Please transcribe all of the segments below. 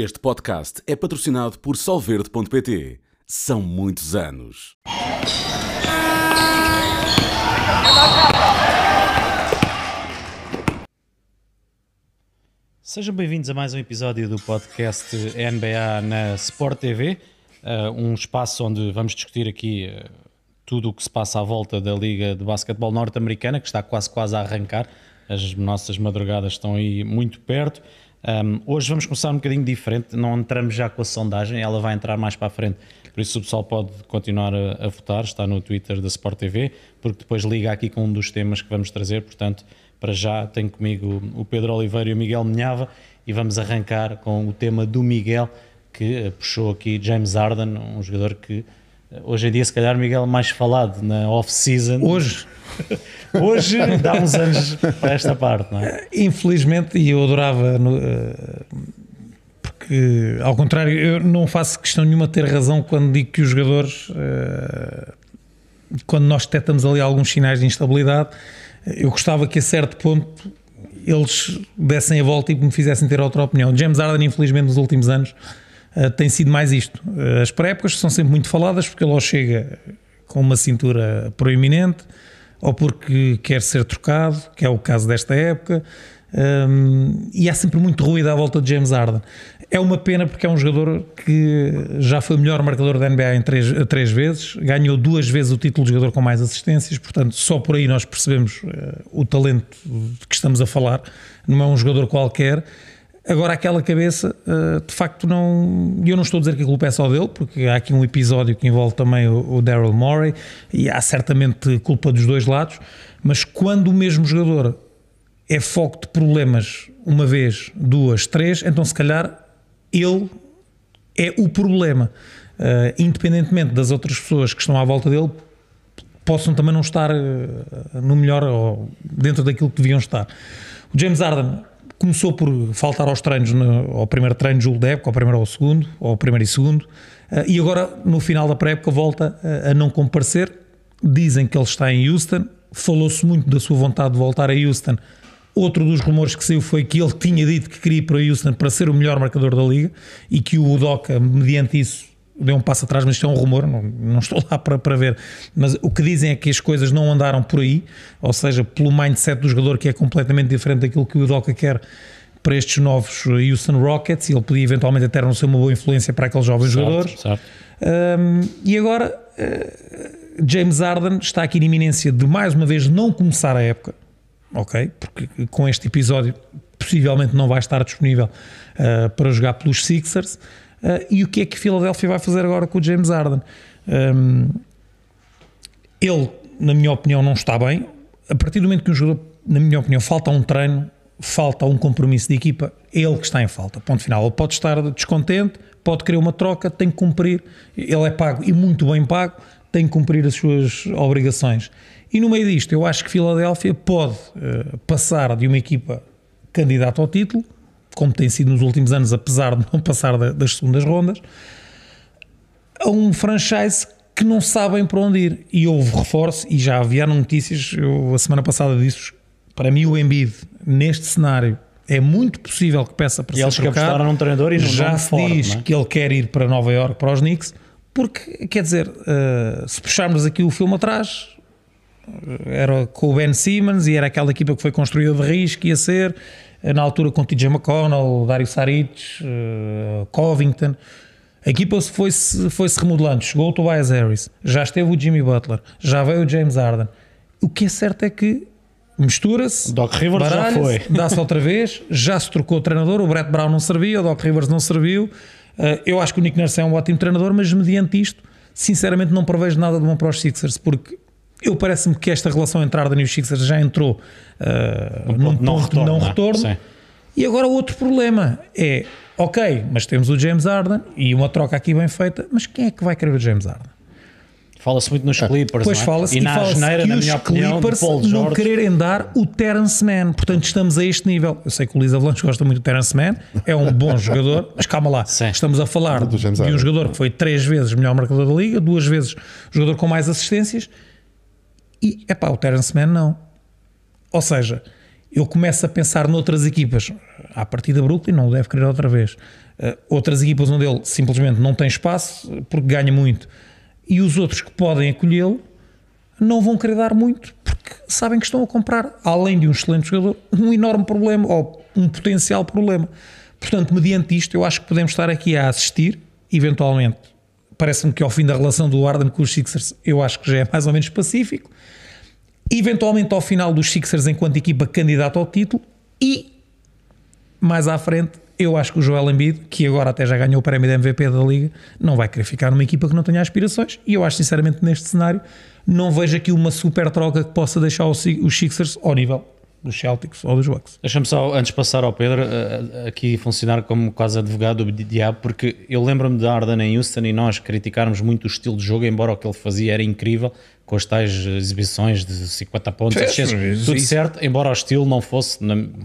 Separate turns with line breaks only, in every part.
Este podcast é patrocinado por Solverde.pt. São muitos anos.
Sejam bem-vindos a mais um episódio do podcast NBA na Sport TV, uh, um espaço onde vamos discutir aqui uh, tudo o que se passa à volta da Liga de Basquetebol Norte-Americana, que está quase quase a arrancar. As nossas madrugadas estão aí muito perto. Um, hoje vamos começar um bocadinho diferente, não entramos já com a sondagem, ela vai entrar mais para a frente, por isso o pessoal pode continuar a, a votar, está no Twitter da Sport TV, porque depois liga aqui com um dos temas que vamos trazer, portanto para já tenho comigo o Pedro Oliveira e o Miguel Minhava e vamos arrancar com o tema do Miguel que puxou aqui James Harden, um jogador que hoje em dia se calhar Miguel mais falado na off-season.
Hoje?
hoje dá uns anos para esta parte, não é?
Infelizmente, e eu adorava porque ao contrário, eu não faço questão nenhuma de ter razão quando digo que os jogadores quando nós detectamos ali alguns sinais de instabilidade eu gostava que a certo ponto eles dessem a volta e me fizessem ter outra opinião. James Harden, infelizmente, nos últimos anos uh, tem sido mais isto. Uh, as pré-épocas são sempre muito faladas porque ele ou chega com uma cintura proeminente ou porque quer ser trocado, que é o caso desta época, um, e há sempre muito ruído à volta de James Harden. É uma pena porque é um jogador que já foi o melhor marcador da NBA em três, três vezes, ganhou duas vezes o título de jogador com mais assistências, portanto, só por aí nós percebemos uh, o talento de que estamos a falar. Não é um jogador qualquer. Agora, aquela cabeça, uh, de facto, não. Eu não estou a dizer que a culpa é só dele, porque há aqui um episódio que envolve também o, Daryl Morey e há certamente culpa dos dois lados, mas quando o mesmo jogador é foco de problemas uma vez, duas, três, então se calhar ele é o problema. Uh, independentemente das outras pessoas que estão à volta dele, possam também não estar uh, no melhor ou dentro daquilo que deviam estar. O James Harden começou por faltar aos treinos, no, ao primeiro treino julgo da época, ao primeiro ao segundo, ao primeiro e segundo, uh, e agora no final da pré-época volta a não comparecer. Dizem que ele está em Houston, falou-se muito da sua vontade de voltar a Houston Outro dos rumores que saiu foi que ele tinha dito que queria ir para Houston para ser o melhor marcador da liga e que o Udoca, mediante isso, deu um passo atrás, mas isto é um rumor, não, não estou lá para, para ver. Mas o que dizem é que as coisas não andaram por aí, ou seja, pelo mindset do jogador que é completamente diferente daquilo que o Udoca quer para estes novos Houston Rockets e ele podia eventualmente até não ser uma boa influência para aqueles jovens certo, jogadores. Certo. Um, e agora uh, James Harden está aqui na iminência de mais uma vez não começar a época ok? Porque com este episódio possivelmente não vai estar disponível uh, para jogar pelos Sixers. Uh, e o que é que Philadelphia vai fazer agora com o James Harden? Um, ele, na minha opinião, não está bem. A partir do momento que um jogador, na minha opinião, falta um treino, falta um compromisso de equipa, é ele que está em falta. Ponto final. Ele pode estar descontente, pode querer uma troca, tem que cumprir. Ele é pago e muito bem pago, tem que cumprir as suas obrigações. E no meio disto, eu acho que Filadélfia pode uh, passar de uma equipa candidata ao título, como tem sido nos últimos anos, apesar de não passar da, das segundas rondas, a um franchise que não sabem para onde ir. E houve reforço, e já havia notícias, eu a semana passada disse para mim o Embiid, neste cenário, é muito possível que peça para
e
ser
eles trocado. num treinador e
já se diz é? que ele quer ir para Nova York para os Knicks, porque, quer dizer, uh, se puxarmos aqui o filme atrás, era com o Ben Simmons e era aquela equipa que foi construída de risco, ia ser, na altura com TJ McConnell, Dario Saric, uh, Covington. A equipa foi-se foi -se remodelando, chegou o Tobias Harris, já esteve o Jimmy Butler, já veio o James Harden. O que é certo é que mistura-se,
Doc Rivers já foi,
dá-se outra vez, já se trocou o treinador, o Brett Brown não serviu, o Doc Rivers não serviu. Uh, eu acho que o Nick Nurse é um ótimo treinador, mas mediante isto, sinceramente não prevejo nada de bom para os Sixers, porque eu parece-me que esta relação entre Arden e os Sixers já entrou uh, num ponto não retorno. Não retorno. E agora outro problema é, ok, mas temos o James Arden e uma troca aqui bem feita, mas quem é que vai querer o James Arden?
Fala-se muito nos Clippers,
pois
é?
fala-se
e, na fala geneira,
que
na
os
minha
Clippers
opinião,
não quererem dar o Terence Mann. Portanto, estamos a este nível. Eu sei que o Luís Avalanche gosta muito do Terence Mann, é um bom jogador, mas calma lá. Sim. Estamos a falar de um jogador que foi três vezes melhor marcador da liga, duas vezes jogador com mais assistências e, é pá, o Terence Mann não. Ou seja, eu começo a pensar noutras equipas. A partir da Brooklyn não o deve querer outra vez. Uh, outras equipas onde ele simplesmente não tem espaço porque ganha muito e os outros que podem acolhê-lo não vão querer dar muito porque sabem que estão a comprar, além de um excelente jogador, um enorme problema ou um potencial problema. Portanto, mediante isto, eu acho que podemos estar aqui a assistir, eventualmente. Parece-me que ao fim da relação do Arden com os Sixers, eu acho que já é mais ou menos pacífico. Eventualmente ao final dos Sixers enquanto equipa candidata ao título e mais à frente eu acho que o Joel Embiid, que agora até já ganhou o prémio de MVP da Liga, não vai querer ficar numa equipa que não tenha aspirações. E eu acho, sinceramente, neste cenário, não vejo aqui uma super troca que possa deixar os Sixers ao nível dos Celtics ou dos Bucks.
Deixa-me só, antes de passar ao Pedro, eh, eh, aqui funcionar como quase advogado do diabo, porque eu lembro-me de Arden em Houston e nós criticarmos muito o estilo de jogo, embora o que ele fazia era incrível, com as tais exibições de 50 pontos, etc. tudo isso. certo, embora o estilo não fosse,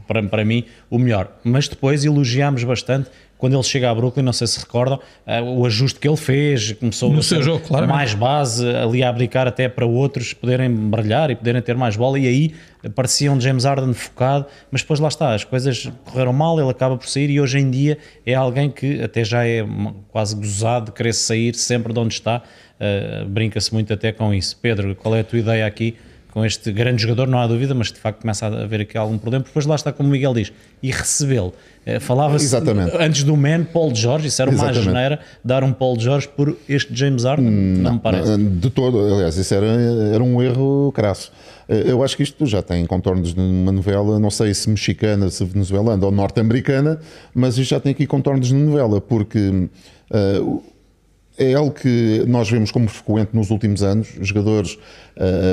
para, para mim, o melhor. Mas depois elogiámos bastante quando ele chega a Brooklyn, não sei se recordam, uh, o ajuste que ele fez, começou
no a seu jogo, claro,
mais base, ali a abdicar até para outros poderem brilhar e poderem ter mais bola, e aí parecia um James Harden focado, mas depois lá está, as coisas correram mal, ele acaba por sair e hoje em dia é alguém que até já é quase gozado de querer sair sempre de onde está, uh, brinca-se muito até com isso. Pedro, qual é a tua ideia aqui? com este grande jogador, não há dúvida, mas de facto começa a haver aqui algum problema. Depois lá está, como o Miguel diz, e recebê-lo. Eh, falava-se antes do Man, Paul George, isso era uma geneira, dar um Paul George por este James Harden, hum, não, me parece.
De todo, aliás, isso era, era um erro crasso. Eu acho que isto já tem contornos de uma novela, não sei se mexicana, se venezuelana ou norte-americana, mas isto já tem aqui contornos de novela, porque uh, é algo que nós vemos como frequente nos últimos anos, jogadores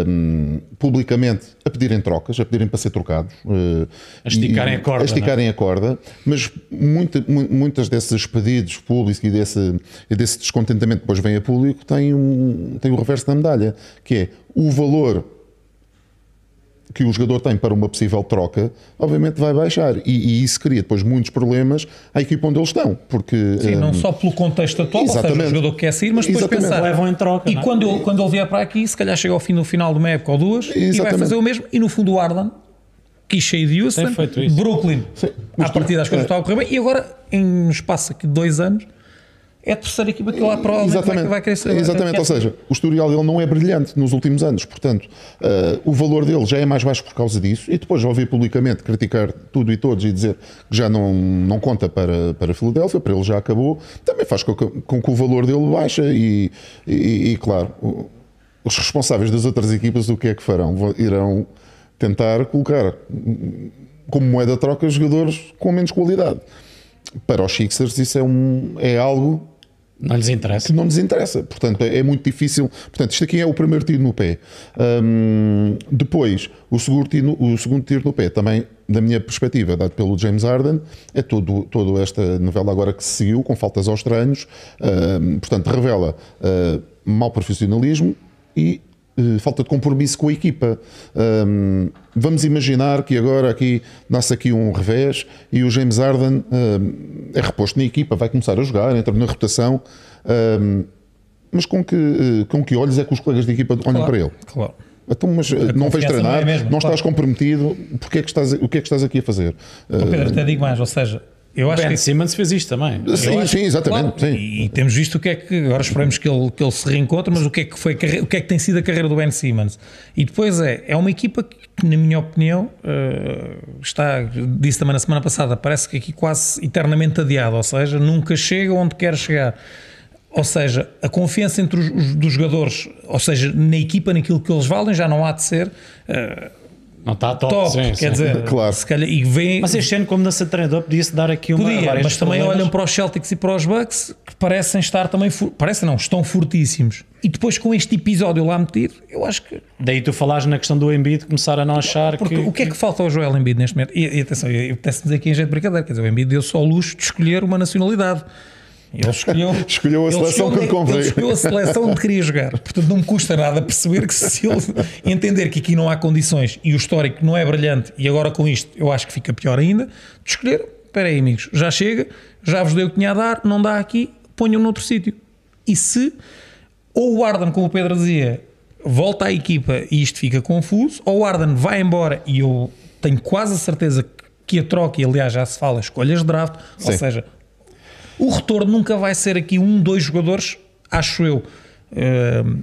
um, publicamente a pedirem trocas, a pedirem para ser trocados. Uh,
a esticarem e, a corda.
A esticarem
é?
a corda, mas muita, muitas desses pedidos públicos e desse, desse descontentamento que depois vem a público têm, um, têm o reverso da medalha, que é o valor que o jogador tem para uma possível troca, obviamente vai baixar. E, e, isso cria depois muitos problemas à equipa onde eles estão. Porque,
Sim, um, não só pelo contexto atual, exatamente. ou seja, o jogador quer sair, mas depois exatamente. pensar.
Levam em troca.
E é? quando, ele, quando ele vier para aqui, se calhar chega ao fim do final de uma época ou duas exatamente. e vai fazer o mesmo. E no fundo, o Arden, que cheio de Houston, Brooklyn, Sim. à partida as coisas é. estavam a correr bem, e agora, em um espaço aqui de dois anos é a terceira equipa que lá prova
Exatamente.
vai crescer.
Exatamente, ou seja, o historial dele não é brilhante nos últimos anos, portanto, uh, o valor dele já é mais baixo por causa disso, e depois ouvir publicamente criticar tudo e todos e dizer que já não, não conta para, para a Filadélfia, para ele já acabou, também faz com que, com que o valor dele baixa e, e, e, claro, os responsáveis das outras equipas o que é que farão? Irão tentar colocar como moeda troca jogadores com menos qualidade. Para os Sixers isso é, um, é algo
não lhes interessa.
Que não lhes interessa. Portanto, é, é muito difícil. Portanto, isto aqui é o primeiro tiro no pé. Um, depois, o segundo, tiro, o segundo tiro no pé, também, da minha perspectiva, dado pelo James Harden, é todo, toda esta novela agora que se seguiu, com faltas aos treinos. Um, portanto, revela uh, mau profissionalismo e falta de compromisso com a equipa. Um, vamos imaginar que agora aqui nasce aqui um revés e o James Harden uh, é reposto na equipa, vai começar a jogar, entra na rotação, uh, mas com que, uh, com que olhos é que os colegas de equipa olham
claro,
para ele?
Claro.
Então, mas não vais treinar, não, é mesmo, não claro. estás comprometido, porque é que estás, o que é que estás aqui a fazer?
Pedro, até digo mais, ou seja, eu acho
ben
que...
Simmons fez isto também.
Sim, sim, exatamente. Claro, sim.
E, temos visto o que é que. Agora esperemos que ele, que ele se reencontre, mas o que, é que foi, o que é que tem sido a carreira do Ben Simmons? E depois é, é uma equipa que, na minha opinião, uh, está, disse também na semana passada, parece que aqui quase eternamente adiada, ou seja, nunca chega onde quer chegar. Ou seja, a confiança entre os, os dos jogadores, ou seja, na equipa, naquilo que eles valem, já não há de ser. Uh,
não está top, top
sim, quer sim. dizer,
claro.
se calhar, e vem,
mas este ano, como dança treinador, podia-se dar aqui uma.
Podia, mas também problemas. olham para os Celtics e para os Bucks que parecem estar também. Parecem não, estão fortíssimos. E depois com este episódio lá metido, eu acho que.
Daí tu falares na questão do Embiid, começar a não achar
Porque
que.
O que é que falta ao Joel Embiid neste momento? E, e atenção, eu apetece dizer aqui em jeito de brincadeira, quer dizer, o Embiid deu só o luxo de escolher uma nacionalidade. Ele escolheu,
escolheu a seleção que lhe convém.
Ele escolheu a seleção onde queria jogar. Portanto, não me custa nada perceber que se ele entender que aqui não há condições e o histórico não é brilhante, e agora com isto eu acho que fica pior ainda, de escolher. Espera aí, amigos, já chega, já vos dei o que tinha a dar, não dá aqui, ponham noutro sítio. E se ou o Arden, como o Pedro dizia, volta à equipa e isto fica confuso, ou o Arden vai embora e eu tenho quase a certeza que a troca, e aliás já se fala, escolhas de draft, Sim. ou seja, O retorno nunca vai ser aqui um, dois jogadores, acho eu, uh,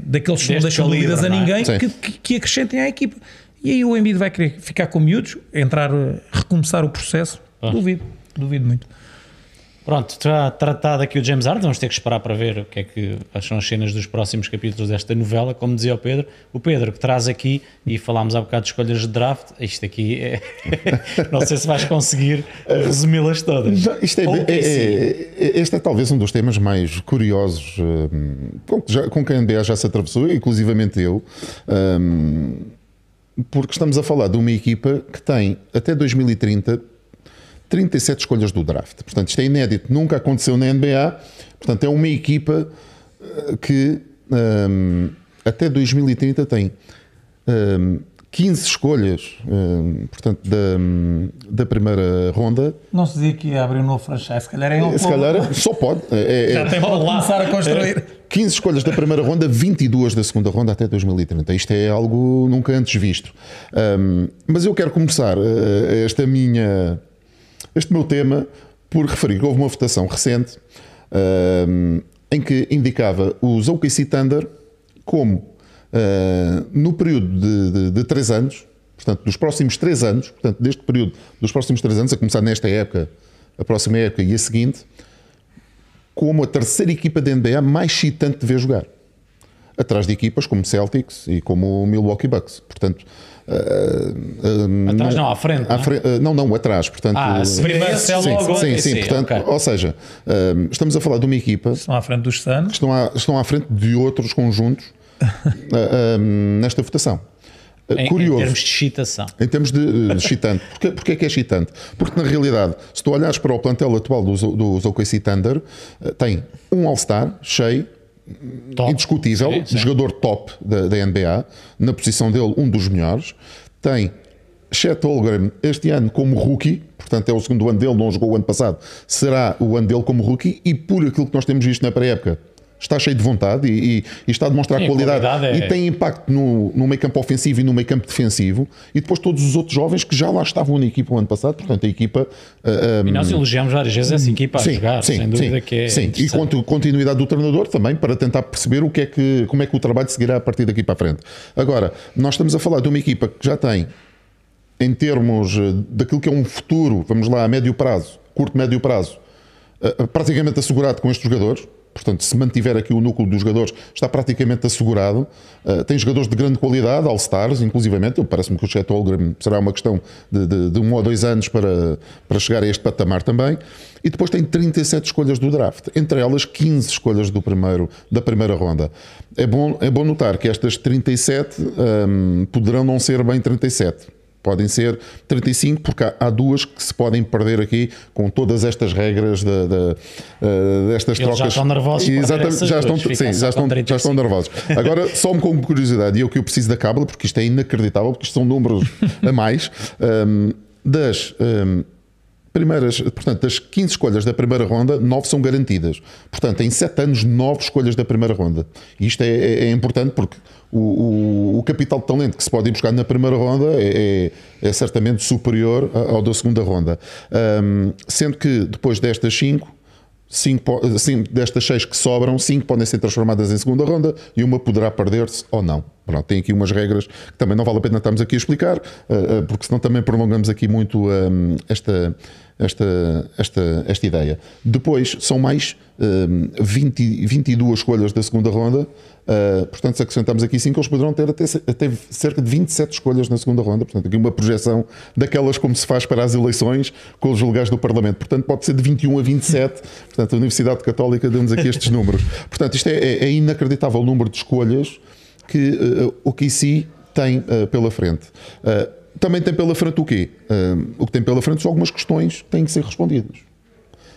daqueles que não deixam dúvidas a
é?
ninguém,
Sim.
que, que, que acrescentem à equipa. E aí o Embiid vai querer ficar com miúdos, entrar, uh, recomeçar o processo. Duvido, duvido muito.
Pronto, tra- tratado aqui o James Harden, vamos ter que esperar para ver o que é que são as cenas dos próximos capítulos desta novela, como dizia o Pedro. O Pedro que traz aqui, e falámos há bocado de escolhas de draft, isto aqui é. não sei se vais conseguir resumi-las todas.
Isto é, é- é- é- este é talvez um dos temas mais curiosos hum, com, que já, com que a NBA já se atravessou, inclusivamente eu, hum, porque estamos a falar de uma equipa que tem até 2030 37 escolhas do draft. Portanto, isto é inédito, nunca aconteceu na NBA. Portanto, é uma equipa eh, que hum, até 2030 tem hum, 15 escolhas, hum, portanto, da, da primeira ronda.
Não se dizia que ia abrir um novo franchise, se calhar é ele.
Se calhar só pode. É- é-
Já tem para começar a construir.
15 escolhas da primeira ronda, 22 da segunda ronda até 2030. Isto é algo nunca antes visto. Um, mas eu quero começar uh, esta minha, este meu tema por referir que houve uma votação recente um, em que indicava os OKC Thunder como uh, no período de, de, de 3 anos, portanto, dos próximos 3 anos, portanto, deste período dos próximos 3 anos, a começar nesta época, a próxima época e a seguinte, como a terceira equipa da NBA mais excitante de ver jogar. Atrás de equipas como Celtics e como o Milwaukee Bucks. Portanto, ah, ah,
Atrás não, à frente,
à
não é?
fre- ah, não, não, atrás. Portanto,
Ah, se primeiro se é
sim,
logo
sim,
sim,
sim, portanto,
ok.
ou seja, estamos a falar de uma equipa
Estão à frente dos Suns.
estão à, estão à frente de outros conjuntos nesta votação.
Em, em
Curioso.
termos de excitação.
Em termos de uh, excitante. Porquê, porquê que é excitante? Porque, na realidade, se tu olhares para o plantel atual dos, dos OKC Thunder, uh, tem um All-Star cheio,
Top.
indiscutível,
Sim, sim.
jogador top da, da NBA, na posição dele, um dos melhores. Tem Chet Holmgren este ano como rookie, portanto é o segundo ano dele, não jogou o ano passado, será o ano dele como rookie, e por aquilo que nós temos visto na pré-época, está cheio de vontade e, e- e está a demonstrar
Sim,
qualidade,
qualidade é-
e tem impacto no, no meio campo ofensivo e no meio campo defensivo, e depois todos os outros jovens que já lá estavam na equipa o ano passado, portanto a equipa ah, ah,
E nós elogiamos várias vezes essa equipa a jogar, sem dúvida que é.
sim. E quanto continuidade do treinador também para tentar perceber o que é que, como é que o trabalho seguirá a partir daqui para a frente. Agora, nós estamos a falar de uma equipa que já tem, em termos eh, daquilo que é um futuro, vamos lá, a médio prazo, curto, médio prazo, eh, praticamente assegurado com estes jogadores. Portanto, se mantiver aqui o núcleo dos jogadores, está praticamente assegurado. Eh, tem jogadores de grande qualidade, All-Stars, inclusivamente. Parece-me que o Chet Holmgren será uma questão de, de- de um ou dois anos para, para chegar a este patamar também. E depois tem 37 escolhas do draft, entre elas 15 escolhas do primeiro, da primeira ronda. É bom, é bom notar que estas 37 hum, poderão não ser bem 37. Podem ser 35, porque há, há duas que se podem perder aqui com todas estas regras da, da, eh, destas
Eles já
trocas.
estão nervosos
Exatamente, já estão, sim, já
com
estão, já
35.
estão nervosos. Agora, só me com curiosidade, e eu que eu preciso da cábula, porque isto é inacreditável, porque isto são números a mais, hum, das hum, primeiras, portanto, das 15 escolhas da primeira ronda, 9 são garantidas. Portanto, em 7 anos, 9 escolhas da primeira ronda. Isto é, é- é importante porque o, o- o capital de talento que se pode ir buscar na primeira ronda é, é- é certamente superior ao da segunda ronda. Hum, sendo que depois destas 5, Cinco, cinco destas seis que sobram, cinco podem ser transformadas em segunda ronda e uma poderá perder-se ou não. Pronto, tem aqui umas regras que também não vale a pena estarmos aqui a explicar, eh, eh, porque senão também prolongamos aqui muito hum, esta, esta, esta, esta ideia. Depois são mais hum, 20, 22 escolhas da segunda ronda, eh, portanto, se acrescentamos aqui 5, eles poderão ter até, até cerca de 27 escolhas na segunda ronda. Portanto, aqui uma projeção daquelas como se faz para as eleições com os legais do Parlamento. Portanto, pode ser de 21 a 27. Portanto, a Universidade Católica deu-nos aqui estes números. Portanto, isto é, é, é inacreditável o número de escolhas que uh, o KC tem uh, pela frente. Uh, também tem pela frente o quê? Uh, o que tem pela frente são algumas questões que têm que ser respondidas.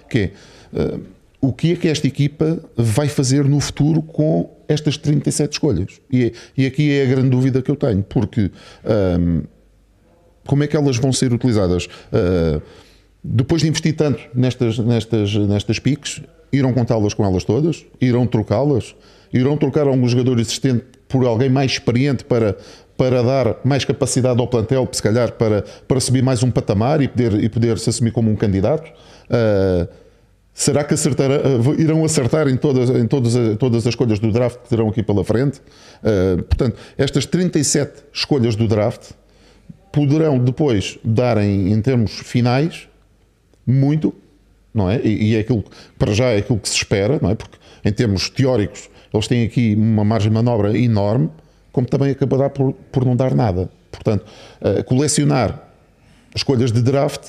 Que é, uh, o que é que esta equipa vai fazer no futuro com estas 37 escolhas? E, é- e aqui é a grande dúvida que eu tenho, porque um, como é que elas vão ser utilizadas? Uh, depois de investir tanto nestas, nestas, nestas piques, irão contá-las com elas todas? Irão trocá-las? Irão trocar algum jogador existente por alguém mais experiente para, para dar mais capacidade ao plantel, se calhar para, para subir mais um patamar e poder, e poder se assumir como um candidato? Uh, Será que acertar, uh, irão acertar em, todas, em todas, as, todas as escolhas do draft que terão aqui pela frente? Uh, portanto, estas 37 escolhas do draft poderão depois dar em, em termos finais muito, não é? E, e, é aquilo, para já é aquilo que se espera, não é? Porque em termos teóricos eles têm aqui uma margem de manobra enorme, como também acabará por, por não dar nada. Portanto, uh, colecionar escolhas de draft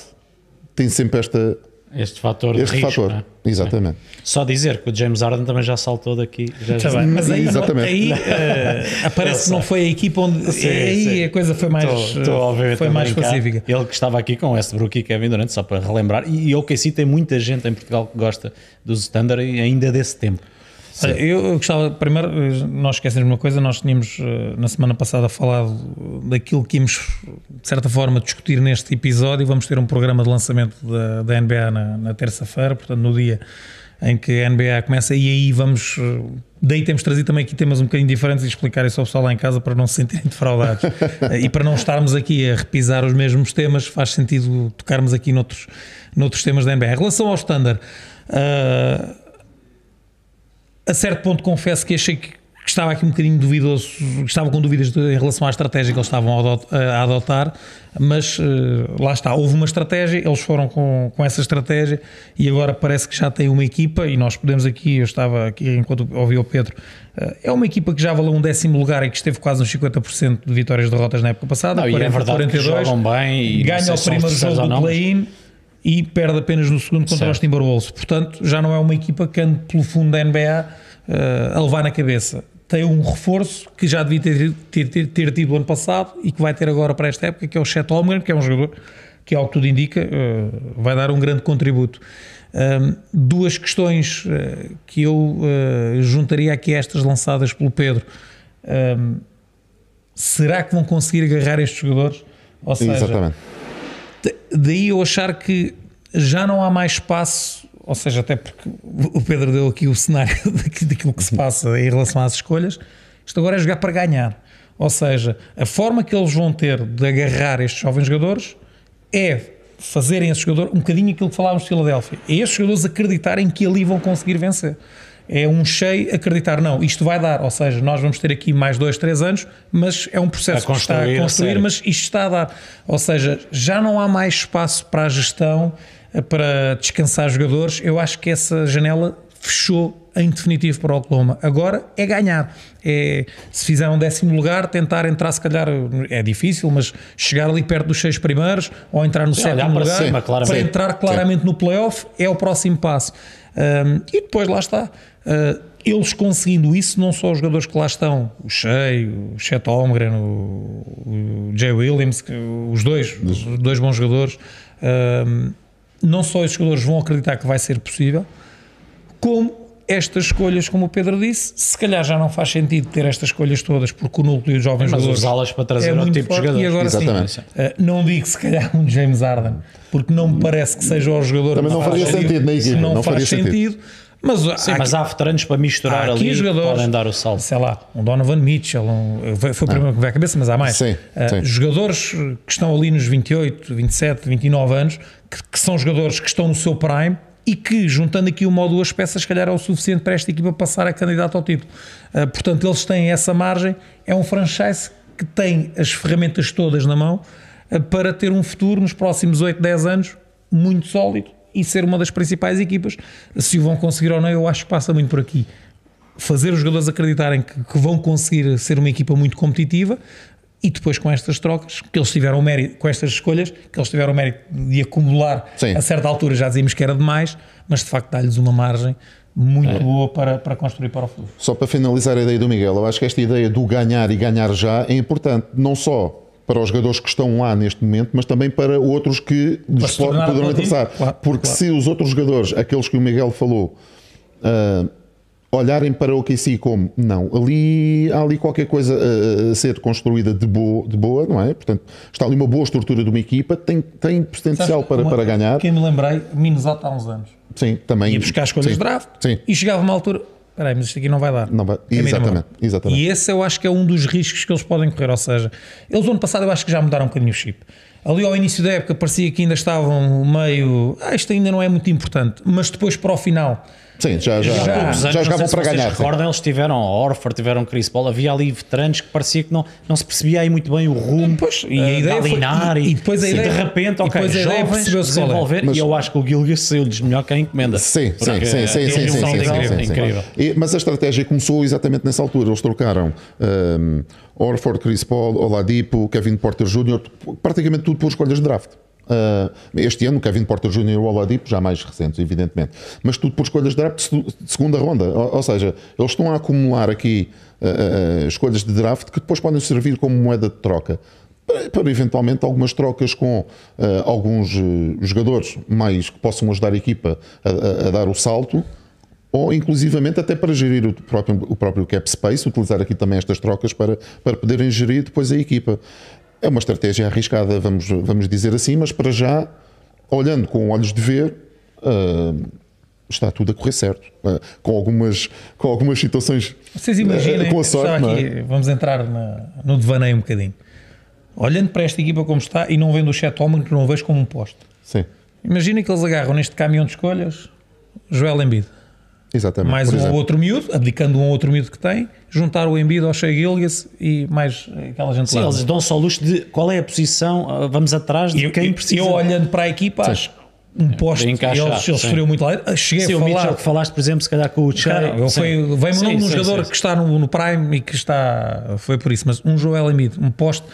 tem sempre esta
este fator de
este
risco.
fator,
não é?
exatamente.
Só dizer que o James Harden também já saltou daqui. Já
Tá bem, mas aí,
Exatamente.
aí eh, aparece que não foi a equipa onde.
Sim,
aí
sim.
a coisa foi mais, eh,
obviamente,
foi
a
mais pacífica.
Ele que estava aqui com Westbrook e Kevin Durant, só para relembrar. E o OKC tem muita gente em Portugal que gosta dos Standard e ainda desse tempo.
Olha, Eu, gostava, primeiro, nós esquecemos uma coisa, nós tínhamos eh, na semana passada falado daquilo que íamos, de certa forma, discutir neste episódio. Vamos ter um programa de lançamento da, da NBA na, na terça-feira, portanto, no dia em que a NBA começa, e aí vamos. eh, Daí temos trazido também aqui temas um bocadinho diferentes e explicar isso ao pessoal lá em casa para não se sentirem defraudados. Eh, e para não estarmos aqui a repisar os mesmos temas, faz sentido tocarmos aqui noutros, noutros temas da NBA. Em relação ao standard, ah, a certo ponto confesso que achei que estava aqui um bocadinho duvidoso, que estava com dúvidas de- em relação à estratégia que eles estavam a adot- a adotar, mas eh, lá está, houve uma estratégia, eles foram com, com essa estratégia e agora parece que já tem uma equipa e nós podemos aqui, eu estava aqui enquanto ouvi o Pedro, eh, é uma equipa que já valeu um décimo lugar e que esteve quase nos 50% de vitórias e derrotas na época passada,
Não, e é
40,
verdade que
42,
jogam bem e
ganha o primeiro jogo do play-in e perde apenas no segundo contra
Certo.
os Timberwolves. Portanto, já não é uma equipa que ande pelo fundo da NBA eh, a levar na cabeça. Tem um reforço que já devia ter, ter, ter, ter tido ano passado e que vai ter agora para esta época, que é o Chet Holmgren, que é um jogador que, ao que tudo indica, eh, vai dar um grande contributo. Ahm, duas questões eh, que eu juntaria aqui a estas lançadas pelo Pedro. Ahm, será que vão conseguir agarrar estes jogadores? Ou seja,
Exatamente.
da- daí eu achar que já não há mais espaço, ou seja, até porque o Pedro deu aqui o cenário daqui- daquilo que se passa em relação às escolhas, isto agora é jogar para ganhar. Ou seja, a forma que eles vão ter de agarrar estes jovens jogadores é fazerem esse jogador um bocadinho aquilo que falávamos de Filadélfia. É estes jogadores acreditarem que ali vão conseguir vencer. É um cheio acreditar, não, isto vai dar, ou seja, nós vamos ter aqui mais dois, três anos, mas é um processo que está a
construir a
mas isto está a dar. Ou seja, já não há mais espaço para a gestão, para descansar jogadores. Eu acho que essa janela fechou em definitivo para o Oklahoma. Agora é ganhar. É, se fizer um décimo lugar, tentar entrar, se calhar é difícil, mas chegar ali perto dos seis primeiros ou entrar no
Sim, olhar
sétimo
para
lugar
cima, claramente.
para entrar claramente no playoff é o próximo passo. Um, e depois lá está. Uh, eles conseguindo isso, não só os jogadores que lá estão, o Shea, o Chet Holmgren, o, o Jay Williams, os dois, os dois bons jogadores, um, não só esses jogadores vão acreditar que vai ser possível, como estas escolhas, como o Pedro disse, se calhar já não faz sentido ter estas escolhas todas, porque o núcleo de jovens
Mas
jogadores
usá-las para trazer
é
outro tipo de
forte.
jogadores.
E agora
Exatamente.
sim, uh, não digo se calhar um James Harden, porque não me parece que seja o jogador
Também
que
não
faz
faria sentido na equipa,
Não,
não
faz
sentido.
sentido. Mas,
Sim,
há
mas
aqui-
há veteranos para misturar
há aqui
ali que
jogadores,
podem dar o salto.
sei lá, um Donovan Mitchell, um, foi foi o primeiro que me veio à cabeça, mas há mais.
Sim,
Uh,
sim.
Jogadores que estão ali nos 28, 27, 29 anos, que, que são jogadores que estão no seu prime e que, juntando aqui uma ou duas peças, se calhar é o suficiente para esta equipa passar a candidato ao título. Uh, portanto, eles têm essa margem. É um franchise que tem as ferramentas todas na mão uh, para ter um futuro nos próximos 8, 10 anos muito sólido e ser uma das principais equipas. Se o vão conseguir ou não, eu acho que passa muito por aqui fazer os jogadores acreditarem que, que vão conseguir ser uma equipa muito competitiva e depois com estas trocas, que eles tiveram o mérito, com estas escolhas, que eles tiveram o mérito de acumular
Sim.
a certa altura, já dizíamos que era demais, mas de facto dá-lhes uma margem muito boa para, para construir para o futuro.
Só para finalizar a ideia do Miguel, eu acho que esta ideia do ganhar e ganhar já é importante, não só para os jogadores que estão lá neste momento, mas também para outros que lhes
se
po-
tornar
poderão interessar.
Claro,
Porque
claro.
se os outros jogadores, aqueles que o Miguel falou, ah, olharem para o OKC como não, ali há ali qualquer coisa a, a ser construída de boa, de boa, não é? Portanto, está ali uma boa estrutura de uma equipa, tem, tem potencial
Sabes,
para,
uma-
para ganhar.
Quem me lembrei, Minnesota há uns anos.
Sim, também.
Ia buscar escolhas
sim,
de draft
Sim.
e chegava a uma altura. Espera aí, mas isto aqui não vai dar.
Não vai-
É
exatamente, exatamente.
E esse eu acho que é um dos riscos que eles podem correr. Ou seja, eles, ano passado, eu acho que já mudaram um bocadinho o chip. Ali ao início da época parecia que ainda estavam meio. Ah, isto ainda não é muito importante, mas depois para o final.
Sim, já, já,
Já.
já,
Poucos anos, não
jogavam para
vocês
ganhar. sim.
recordam, eles tiveram Orford, tiveram Chris Paul, havia ali veteranos que parecia que não, não se percebia aí muito bem o rumo
Pois, e
eh,
a ideia foi-
Linar
e- e depois a
de
ideia-
repente,
e
ok,
depois a ideia
jovens
é.
desenvolver
Mas-
e eu acho que o Gilgas saiu-lhes melhor que a encomenda.
Sim, sim, sim,
eh,
sim, sim,
um
sim,
salto
sim, sim,
incrível,
sim, sim.
incrível.
E- Mas a estratégia começou exatamente nessa altura. Eles trocaram um, Orford, Chris Paul, Oladipo, Kevin Porter Jr., praticamente tudo por escolhas de draft. Uh, este ano, Kevin Porter Jr. e o Oladipo, já mais recentes, evidentemente, mas tudo por escolhas de draft de se- de segunda ronda. Ou, ou seja, eles estão a acumular aqui uh, uh, escolhas de draft que depois podem servir como moeda de troca para, para eventualmente algumas trocas com alguns jogadores mais que possam ajudar a equipa a, a- a dar o salto ou inclusivamente até para gerir o próprio, o próprio cap space, utilizar aqui também estas trocas para, para poderem gerir depois a equipa. É uma estratégia arriscada, vamos, vamos dizer assim, mas para já, olhando com olhos de ver, ah, está tudo a correr certo. Ah, com, algumas, com algumas situações
Vocês imaginem,
ah, com a sorte, não
aqui,
é?
vamos entrar na- no devaneio um bocadinho. Olhando para esta equipa como está e não vendo o Chet Holmgren, que não o vejo como um posto.
Sim,
Imagina que eles agarram neste caminhão de escolhas Joel Embiid.
Exatamente.
mais um ou
exemplo.
outro miúdo, abdicando um ou outro miúdo que tem, juntar o Embiid ao Shea Gilgas e mais aquela gente
Sim,
lá.
eles dão só o luxo de qual é a posição, ah, vamos atrás de
eu,
quem
eu-
precisa.
eu olhando para a equipa, acho um eles,
encaixar,
eles
sim.
sofreram muito lá. Cheguei
Sim,
a
o Mitchell
falar.
que falaste, por exemplo, se calhar com o Chai.
O de um
sim,
jogador
sim,
que está no, no Prime e que está. Foi por isso, mas um Joel Embiid, um posto.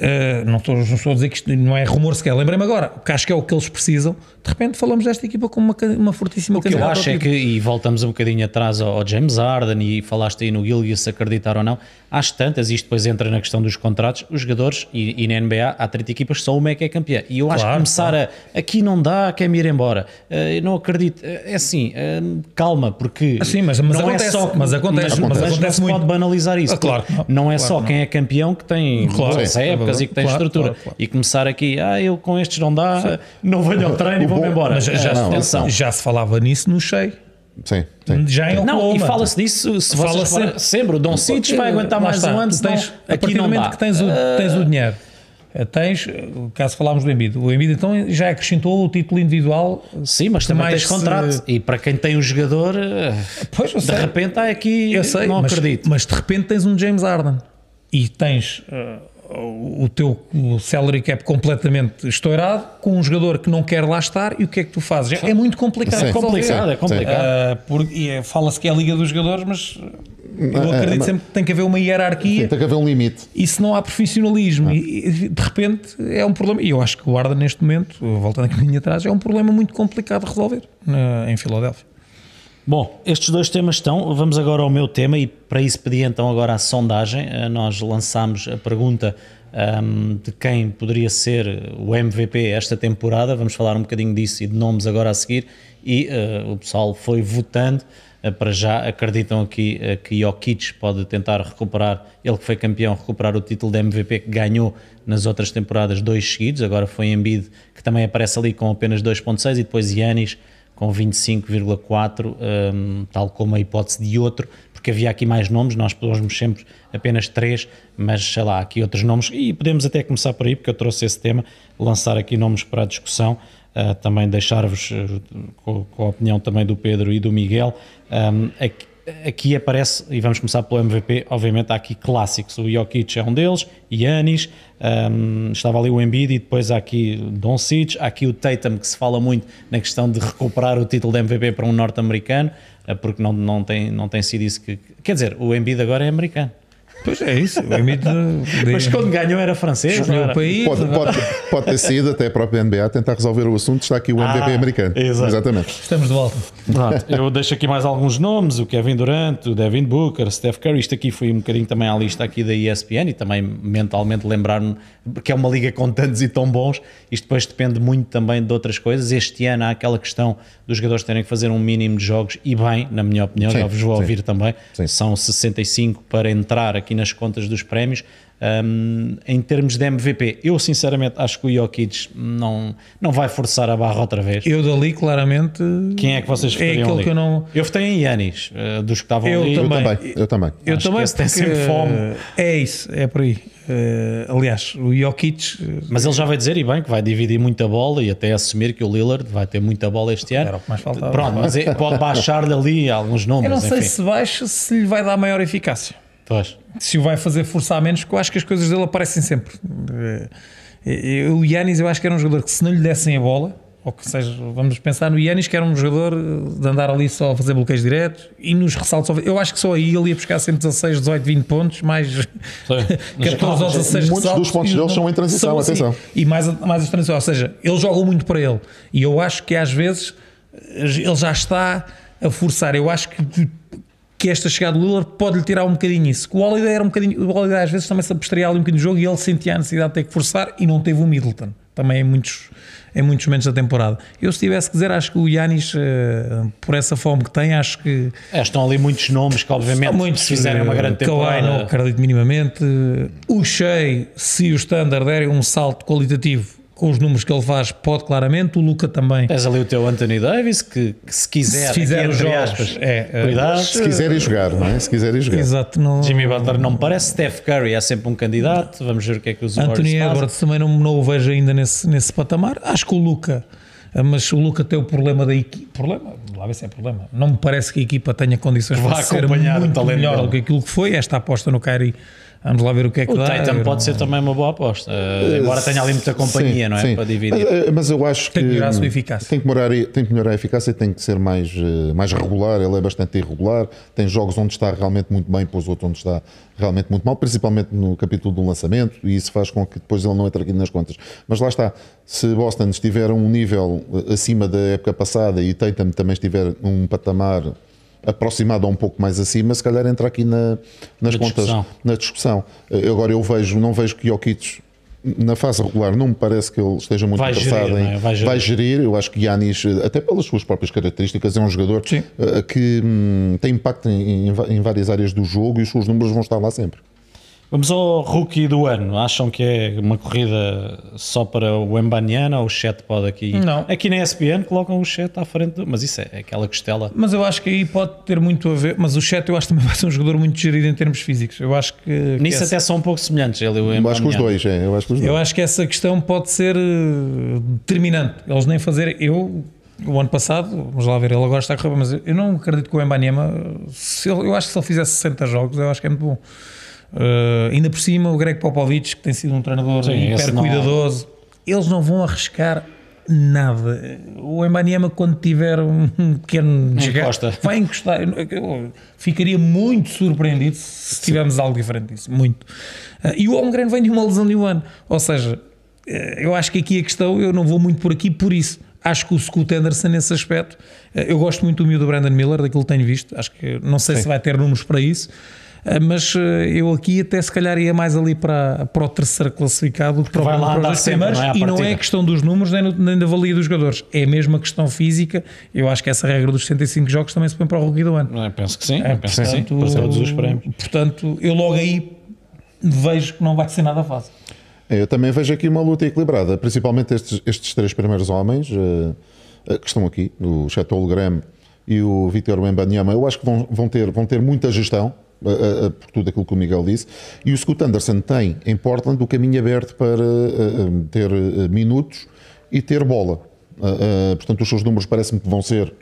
Eh, não, estou, não estou a dizer que isto não é rumor sequer. Lembrei-me agora, que acho que é o que eles precisam. De repente falamos desta equipa como uma, uma fortíssima
O que eu acho é que, e voltamos um bocadinho atrás ao, ao James Harden e falaste aí no Gilgis se acreditar ou não, às tantas, isto depois entra na questão dos contratos, os jogadores, e, e na NBA há 30 equipas, só uma é que é campeã. E eu acho que
Claro,
começar a, aqui não dá, quer-me ir embora. Eu não acredito. Eh, É assim, eh, calma, porque
Ah, mas- mas
não
acontece,
é só,
mas acontece,
mas
não
acontece
se
muito.
pode banalizar isso.
Ah, claro não,
não é
claro
só
que
quem é campeão que tem
Claro, é
épocas e que tem
Claro,
estrutura.
claro, claro.
E começar aqui, ah, eu com estes não dá, não venho ao treino e vou-me embora.
Mas já,
Eh,
não,
atenção.
já se falava nisso no Shea.
Sim, sim.
Já em
Não, e fala-se disso se
Fala
vocês
sempre.
sempre. sempre. O Dom Cites vai aguentar
Lá
mais
está.
um ano,
tens, a
aqui
partir do
não
momento
dá.
que tens o, tens o dinheiro, eh, tens, eh, caso falámos do Embiid, o Embiid então já acrescentou o título individual.
Sim, mas também tens contrato.
se-
E para quem tem o jogador, eh,
Pois,
de
sei.
repente há aqui.
Eu sei,
não
mas,
acredito.
mas de repente tens um James Harden e tens eh, o teu o salary cap completamente estourado com um jogador que não quer lá estar e o que é que tu fazes? É, é muito complicado.
Sim.
é complicado, é complicado.
Porque- é- Fala-se que é a Liga dos Jogadores, mas eu
É,
acredito
mas-
sempre que tem que haver uma hierarquia
Sim, tem que haver um limite.
e se não há profissionalismo e, e, de repente é um problema e eu acho que o Arda neste momento voltando um bocadinho atrás é um problema muito complicado de resolver na- em Filadélfia
Bom, estes dois temas estão. Vamos agora ao meu tema e para isso pedi então agora a sondagem. Eh, Nós lançámos a pergunta ahm, de quem poderia ser o MVP esta temporada. Vamos falar um bocadinho disso e de nomes agora a seguir. E eh, o pessoal foi votando. Eh, para já acreditam aqui eh, que Jokic pode tentar recuperar, ele que foi campeão, recuperar o título de MVP que ganhou nas outras temporadas dois seguidos. Agora foi Embiid que também aparece ali com apenas 2.6 e depois Yanis com 25,4, um, tal como a hipótese de outro, porque havia aqui mais nomes, nós pomos sempre apenas três, mas sei lá, aqui outros nomes, e podemos até começar por aí, porque eu trouxe esse tema, lançar aqui nomes para a discussão, uh, também deixar-vos uh, com, com a opinião também do Pedro e do Miguel. Um, aqui, aqui aparece, e vamos começar pelo MVP, obviamente há aqui clássicos, o Jokic é um deles, Yanis, um, estava ali o Embiid e depois há aqui Doncic, há aqui o Tatum que se fala muito na questão de recuperar o título de MVP para um norte-americano, eh, porque não, não, tem, não tem sido isso que... Quer dizer, o Embiid agora é americano.
Pois é isso o Embiid
Mas quando ganhou era francês, não era?
o país
Pode, pode, pode ter sido até a própria NBA tentar resolver o assunto. Está aqui o MVP
Ah,
americano.
exato.
Exatamente.
estamos de volta
Pronto, eu deixo aqui mais alguns nomes, o Kevin Durant, o Devin Booker, Steph Curry, isto aqui foi um bocadinho também à lista aqui da ESPN e também mentalmente lembrar-me que é uma liga com tantos e tão bons, isto depois depende muito também de outras coisas, este ano há aquela questão dos jogadores terem que fazer um mínimo de jogos e bem, na minha opinião,
Sim,
já vos vou
sim.
ouvir também,
Sim.
são 65 para entrar aqui nas contas dos prémios, Um, em termos de MVP, eu sinceramente acho que o Jokic não, não vai forçar a barra outra vez.
eu dali claramente
Quem é que vocês
é aquele
ali?
que eu não
Eu votei em Yanis, eh, dos que estavam
Eu
ali.
Eu
Também.
Eu também.
eu
Acho
também
esse tem sempre fome.
é isso é por aí Eh, aliás, o Jokic. eh,
Mas ele já vai dizer, e bem, que vai dividir muita bola e até assumir que o Lillard vai ter muita bola este ano.
Era o que mais faltava.
Pronto, mas é- pode baixar-lhe ali alguns
Eu
números.
não sei
enfim.
se baixa, se lhe vai dar maior eficácia.
Pois.
Se o vai fazer forçar menos, porque eu acho que as coisas dele aparecem sempre. Eh, eh, O Yanis, eu acho que era um jogador que se não lhe dessem a bola, ou que seja, vamos pensar no Yanis, que era um jogador eh, de andar ali só a fazer bloqueios diretos e nos ressaltos. Eu acho que só aí ele ia buscar sempre 16, 18, 20 pontos, mais 14 ou 16
Muitos dos pontos
e
deles
não-
são em transição, atenção.
E mais, mais as transições, ou seja, ele joga muito para ele. E eu acho que às vezes ele já está a forçar. Eu acho que, que esta chegada do Lillard pode-lhe tirar um bocadinho isso. O Holiday era um bocadinho. O Holiday às vezes também se abstraía ali um bocadinho do jogo e ele sentia a necessidade de ter que forçar e não teve o Middleton. Também em muitos, em muitos momentos da temporada. Eu, se tivesse que dizer, acho que o Yanis, eh, por essa fome que tem, acho que
É, estão ali muitos nomes que, obviamente,
muitos
se fizerem uma grande
eh, Kawhi não
temporada.
acredito minimamente. O Shea, se o standard der um salto qualitativo com os números que ele faz, pode claramente. O Luca também.
Tens ali o teu Anthony Davis, que, que se quiser,
Se fizer
aqui,
os jogos,
aspas,
é, é,
cuidado.
Se quiserem jogar, não é? Se quiserem jogar.
Exato. Não...
Jimmy Butler não me parece, Steph Curry é sempre um candidato, vamos ver o que é que os Warriors
Anthony. Edwards também não, não o vejo ainda nesse, nesse patamar. Acho que o Luca, mas o Luca tem o problema da equipa. Problema? Lá ver se é problema. Não me parece que a equipa tenha condições
vá
para ser
acompanhar o
muito
talento
melhor
dele.
do que aquilo que foi. Esta aposta no Kyrie, vamos lá ver o que é que
O
dá.
Tatum
Eu
pode
não-
ser também uma boa aposta, eh, embora tenha ali muita companhia,
Sim,
não é?
sim.
Para dividir.
Mas, eh, mas eu acho
Tem
que
que melhorar a sua eficácia.
Tem que, melhorar, tem que melhorar a eficácia, tem que ser mais, eh, mais regular. Ele é bastante irregular. Tem jogos onde está realmente muito bem, depois outros onde está realmente muito mal, principalmente no capítulo do lançamento, e isso faz com que depois ele não entre aqui nas contas. Mas lá está, se Boston estiver a um nível eh, acima da época passada e Tatum também estiver num patamar aproximado ou um pouco mais acima, se calhar entra aqui na, nas
Na
contas,
discussão.
na discussão. Eh, Agora eu vejo, não vejo que Jokic na fase regular não me parece que ele esteja muito
Vai
interessado
gerir,
em
é? Vai gerir.
vai gerir. Eu acho que Yanis, até pelas suas próprias características, é um jogador
Sim.
eh, que hum, tem impacto em, em em várias áreas do jogo e os seus números vão estar lá sempre.
Vamos ao rookie do ano. Acham que é uma corrida só para o Embaniana ou o Chet pode aqui?
Não.
Aqui na ESPN colocam o Chet à frente, do... mas isso é aquela costela.
Mas eu acho que aí pode ter muito a ver. Mas o Chet eu acho que também vai ser um jogador muito gerido em termos físicos. Eu acho que. que
Nisso
essa-
até são um pouco semelhantes. Ele e o
Eu acho que os dois, é, eu acho que os dois.
Eu acho que essa questão pode ser eh, determinante. Eles nem fazerem. Eu, o ano passado, vamos lá ver, ele agora está a correr, mas eu não acredito que o ele- eu acho que se ele fizesse 60 jogos, eu acho que é muito bom. Eh, ainda por cima, o Greg Popovich, que tem sido um treinador
Sim,
hiper
não-
cuidadoso, eles não vão arriscar nada. O Embanyama, quando tiver um pequeno desgaste, vai encostar. Eu- ficaria muito surpreendido se tivermos algo diferente disso. Muito. Ah, e o Holmgren vem de uma lesão de um ano. Ou seja, eh, eu acho que aqui a questão, eu não vou muito por aqui por isso. Acho que o Scoot Anderson, nesse aspecto, eh, eu gosto muito do miúdo Brandon Miller, daquilo que tenho visto. Acho que não sei se vai ter números para isso. Ah, Mas eh, eu aqui até se calhar ia mais ali para, para o terceiro classificado do que
vai lá
para os primeiros.
não é,
e não é questão dos números nem, no- nem da valia dos jogadores. É mesmo a questão física. Eu acho que essa regra dos 65 jogos também se põe para o rookie do ano.
Não é? Penso que sim, penso que sim.
Portanto,
Para todos os prémios.
portanto, eu logo aí vejo que não vai ser nada fácil.
É, Eu também vejo aqui uma luta equilibrada, principalmente estes, estes três primeiros homens eh, que estão aqui, o Chateau Graham e o Vitor Wembanyama. Eu acho que vão, vão, ter, vão ter muita gestão. Por tudo aquilo que o Miguel disse, e o Scott Anderson tem em Portland o caminho aberto para ter minutos e ter bola. Portanto, os seus números parece-me que vão ser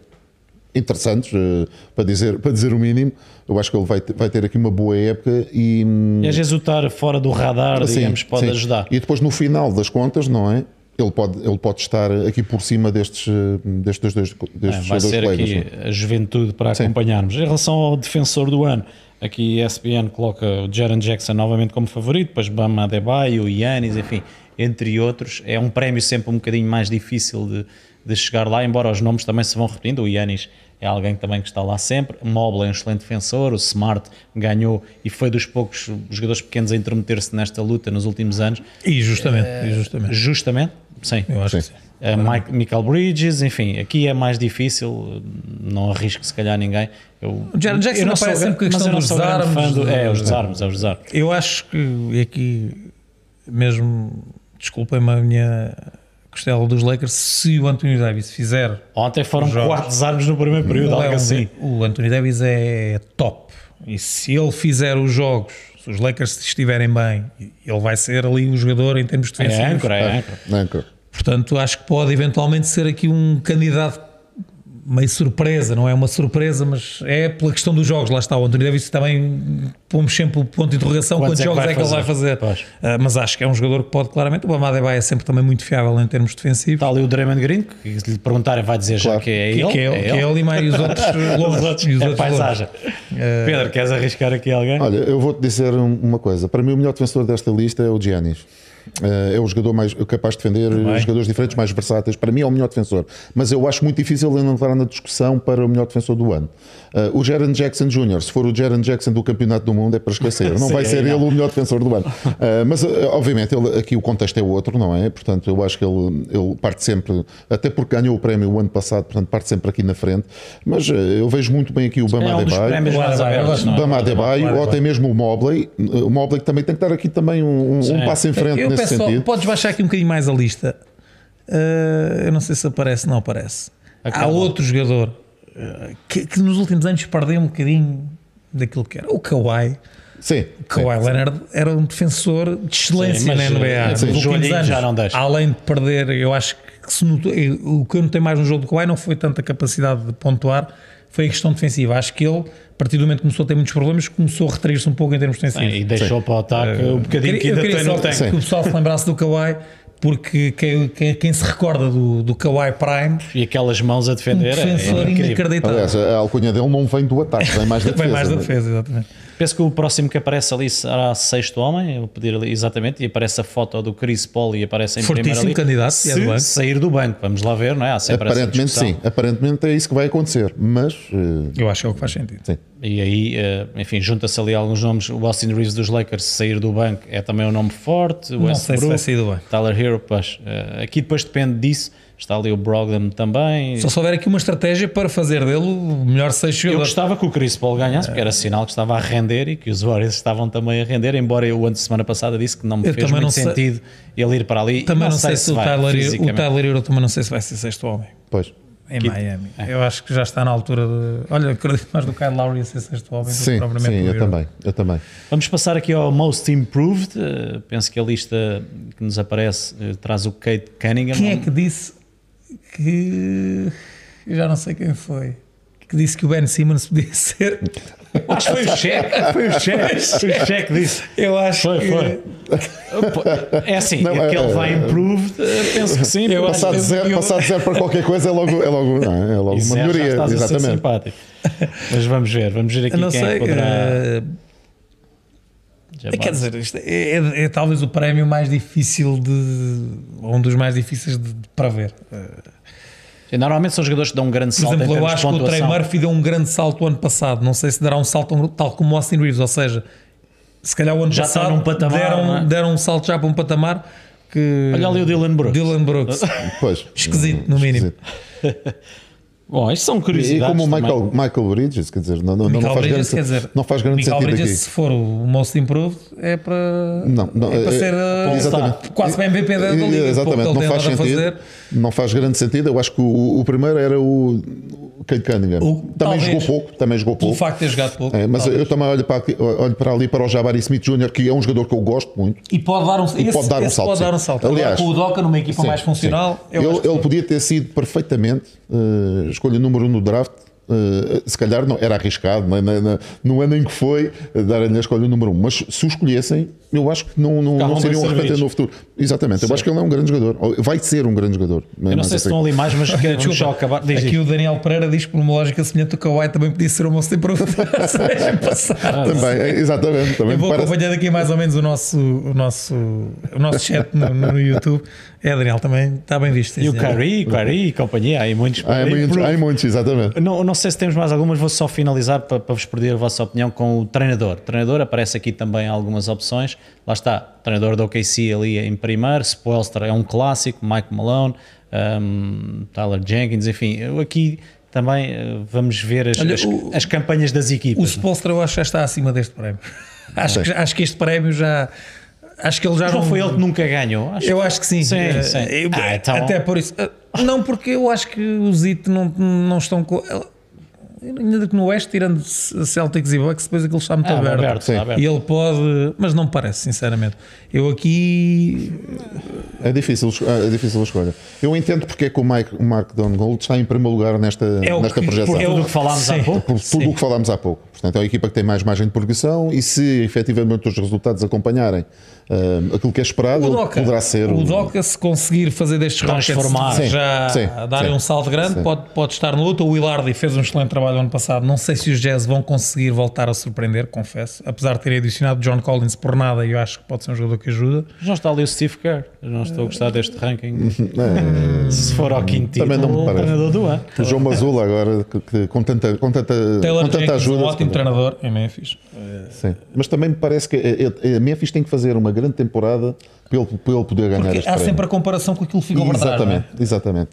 interessantes, eh, para, dizer, para dizer o mínimo. Eu acho que ele vai, ter- vai ter aqui uma boa época e, hum,
E às vezes o estar fora do radar,
Sim,
digamos, pode
sim.
ajudar.
E depois no final das contas, não é? Ele pode, ele pode estar aqui por cima destes, eh, destes dois,
É,
destes
vai
dois
ser aqui a juventude para acompanharmos. Em relação ao defensor do ano, aqui a ESPN coloca o Jaron Jackson novamente como favorito, depois Bama Adebayo, Yannis, enfim, entre outros. É um prémio sempre um bocadinho mais difícil de, de chegar lá, embora os nomes também se vão repetindo. O Yannis é alguém também que está lá sempre. O Mobley é um excelente defensor, o Smart ganhou e foi dos poucos jogadores pequenos a intrometer-se nesta luta nos últimos anos.
E justamente, e justamente.
Justamente, sim.
Eu acho
Sim.
que sim.
Uh, Mike, Michael Bridges, enfim, aqui é mais difícil, não arrisco se calhar ninguém. Eu,
O Jaron Jackson aparece sempre com a
mas
questão dos desarmes,
do- É, os desarmes, é os desarmes.
Eu acho que, e aqui, mesmo, desculpem-me a minha costela dos Lakers, se o Anthony Davis fizer.
Ontem foram
Jogos.
quatro desarmes no primeiro período,
é
algo
um-
assim.
O Anthony Davis é top. E se ele fizer os jogos Se os Lakers estiverem bem, ele vai ser ali o jogador em termos
É
defensivos.
âncora, é âncora.
Anchor.
Portanto, acho que pode eventualmente ser aqui um candidato meio surpresa, não é uma surpresa, mas é pela questão dos jogos. Lá está, o António Davis também pomos sempre o ponto de interrogação
Quantos
quantos,
é que
jogos é que ele vai
fazer?
Ah, mas acho que é um jogador que pode claramente. O Bamada é sempre também muito fiável em termos defensivos.
Está ali o Draymond Green, que se lhe perguntarem vai dizer já
Claro.
que é
Que,
ele.
que é, que é ele e mais os outros
Os
longe.
outros,
E os
é
outros
paisagem.
Eh,
Pedro, queres arriscar aqui alguém?
Olha, eu vou-te dizer um- uma coisa. Para mim, o melhor defensor desta lista é o Giannis. Eh, É o jogador mais capaz de defender
Também.
jogadores diferentes, mais versáteis. Para mim é o melhor defensor. Mas eu acho muito difícil ele entrar na discussão para o melhor defensor do ano. Eh, o Jaron Jackson Jr., se for o Jaron Jackson do Campeonato do Mundo, é para esquecer. Não
Sim,
vai ser
aí
ele o melhor defensor do ano. Eh, mas, eh, obviamente, ele- aqui o contexto é outro, não é? Portanto, eu acho que ele, ele parte sempre, até porque ganhou o prémio o ano passado, portanto, parte sempre aqui na frente. Mas eh, eu vejo muito bem aqui o Bama
é um
Adebayo.
abertos. é?
Bama Adebayo ou até mesmo o Mobley. O Mobley também tem que dar aqui também um, um- um passo em frente
Eu
nesse
peço só,
sentido.
podes baixar aqui um bocadinho mais a lista. Ah, eu não sei se aparece, não aparece. Há
Acaba.
outro jogador ah, que, que nos últimos anos perdeu um bocadinho daquilo que era. O Kawhi.
Sim.
O Kawhi Leonard era um defensor de excelência
Sim, mas,
na NBA.
eh,
Nos
sim. o
últimos anos,
já não deixa.
Além de perder, eu acho que se notou- eh, o que eu notei mais no jogo do Kawhi não foi tanta capacidade de pontuar, foi a questão defensiva. Acho que ele, a partir do momento que começou a ter muitos problemas, começou a retrair-se um pouco em termos defensivos.
Sim, e deixou para o ataque o bocadinho
Eu
que ainda
queria
tem
só
no tanque.
que o pessoal se lembrasse do Kawhi, porque quem, quem- quem se recorda do, do Kawhi Prime,
E aquelas mãos a
um
defender é
defensor
incrível.
inacreditável.
Aliás, a alcunha dele não vem do ataque, vem mais da defesa.
Vem mais da
né?
defesa, exatamente.
Penso que o próximo que aparece ali será sexto homem, eu vou pedir ali exatamente, e aparece a foto do Chris Paul e aparece em primeiro
Fortíssimo candidato,
se
é do banco.
sair do banco, vamos lá ver, não é? Há sempre essa
Aparentemente sim, aparentemente é isso que vai acontecer, mas eh,
Eu acho que é o que faz sentido.
sim.
E aí, eh, enfim, junta-se ali alguns nomes. O Austin Reeves dos Lakers, sair do banco, é também um nome forte. O
Não sei se vai
Westbrook,
sair do banco.
Tyler Hero, pois, eh, aqui depois depende disso. Está ali o Brogdon também.
Só se houver aqui uma estratégia para fazer dele o melhor seis
Eu
jogador.
gostava que o Chris Paul ganhasse, porque era sinal que estava a render e que os Warriors estavam também a render, embora eu, antes de semana passada, disse que não me
Eu
fez muito
não sei-
sentido ele ir para ali.
Também não, sei, se, o
vai
Tyler, o. Tyler Hero também não sei se vai ser sexto homem.
Pois.
Em
Que-
Miami. Eu acho que já está na altura de. Olha, acredito mais do Kyle Lowry a ser sexto homem do que propriamente
sim, eu também, eu também.
Vamos passar aqui ao Most Improved. Eh, penso que a lista que nos aparece eh, traz o Kate Cunningham.
Quem é que disse que. Eu já não sei quem foi. Que disse que o Ben Simmons podia ser.
Acho que foi o cheque. Foi o cheque. Foi o cheque disse.
Eu acho
Foi,
que.
foi. É assim,
Não,
é que
é-
vai improved, eh, penso que sim.
Eu
Passar de, zero,
eu-
passar de zero para qualquer coisa é logo, é logo, não, é? É logo uma melhoria.
estás a ser
Exatamente.
simpático. Mas vamos ver, vamos ver aqui
Eu não
quem é
sei.
poderá. Jabbar.
Quer dizer, isto é, é- é talvez o prémio mais difícil de. ou um dos mais difíceis de, de prever.
E Normalmente são jogadores que dão um grande
Por
salto em
exemplo, eu acho que o Trey. Murphy deu um grande salto o ano passado. Não sei se dará um salto tal como o Austin Reeves, ou seja, se calhar o ano
Já
passado
num patamar,
deram,
é?
deram um salto já para um patamar que.
Olha ali o Dylan Brooks.
Dylan Brooks.
Pois.
Esquisito, no mínimo.
Esquisito.
Bom, isto são
E
curiosidades.
como o
também.
Michael, Michael Bridges, quer dizer, não, não, não, faz,
Bridges,
grande,
dizer,
não faz grande
Michael
sentido
Bridges,
aqui.
se for o Most Improved, é para,
Não, não,
é para
é-
ser
é-
uh,
exatamente.
quase para MVP da, da
E-
liga.
Exatamente, não faz sentido.
fazer.
Não faz grande sentido. Eu acho que o, o primeiro era o Kate Cunningham.
O-
também
talvez.
jogou pouco, também jogou pouco.
facto de ter jogado pouco.
É, mas
talvez.
eu também olho para, aqui- olho para ali para o Jabari Smith Jr., que é um jogador que eu gosto muito.
E pode dar um, esse,
pode dar um salto,
Pode dar um salto.
Aliás,
com o Doca numa equipa
Sim,
mais funcional,
ele, ele podia ter sido perfeitamente eh, escolha número um no draft. eh, se calhar não era arriscado, não, é? não, no ano em que foi, eh, darem-lhe a escolha número um. Mas se o escolhessem, eu acho que não, não, não seriam arrepender
servidos.
no futuro. Exatamente, eu acho que ele é um grande jogador. Vai ser um grande jogador.
Eu não sei se estão ali mais, mas que- vamos
Desculpa,
só acabar. Diz,
aqui
diz.
o Daniel Pereira diz que por uma lógica semelhante o Kawhi também podia ser o Improved seja passado.
Também, é, exatamente. Também
Eu vou
parece-
acompanhando aqui mais ou menos o nosso, o nosso, o nosso chat no, no YouTube. É, Daniel, também está bem visto.
E o. Curry, Curry e companhia, há aí muitos.
Há muitos, há muitos, exatamente.
Não, não sei se temos mais algumas, vou só finalizar para, para vos pedir a vossa opinião com o treinador. O treinador aparece aqui também algumas opções. Lá está, treinador do OKC ali em primeiro, Spoelstra é um clássico, Mike Malone, um, Tyler Jenkins, enfim. Eu aqui também eh, vamos ver as,
Olha,
as,
o-
as campanhas das
O
equipas.
Spolstra eu acho que já está acima deste prémio. Acho que, acho que este prémio já. Acho que ele já
Mas não foi ele que nunca ganhou? Acho
Eu acho que sim.
Sim,
Eh,
sim.
eu-
Ah, então-
Até por isso. Eh, Não, porque eu acho que os IT não, não estão com. Ainda que no Oeste, tirando Celtics e Bucks, depois aquilo está muito
Ah,
aberto.
aberto, está aberto.
E ele pode, mas não me parece, sinceramente. Eu aqui
É difícil, é difícil a escolha. Eu entendo porque é que o, Mike, o Mark Dongold está em primeiro lugar nesta,
É
nesta
que-
projeção.
Por
É
tudo
o-
que falámos há
sim.
pouco.
por tudo o que falámos há pouco. Portanto, é uma equipa que tem mais margem de progressão e se efetivamente os resultados acompanharem ah, aquilo que é esperado,
o Doca,
poderá ser
o Doca, se conseguir fazer destes
Transformar.
Rockets
Sim,
já
sim,
darem
sim,
um salto grande, pode, pode estar no outro. O Willardy fez um excelente trabalho ano passado. Não sei se os Jazz vão conseguir voltar a surpreender, confesso. Apesar de terem adicionado John Collins por nada, eu acho que pode ser um jogador que ajuda.
Já está ali o Steve Kerr. Eu não estou a gostar deste ranking. Se for ao quinto título,
Também não me parece.
treinador do ano.
O João Mazula agora, que, que com tanta, com tanta,
Taylor
com tanta
Jenkins,
ajuda.
um ótimo
também.
treinador em Memphis.
Sim. Mas também me parece que a, a Memphis tem que fazer uma grande temporada para ele, para ele poder ganhar
Porque
este
há
prémio.
sempre a comparação com aquilo que ficou para trás.
Exatamente,
não
exatamente.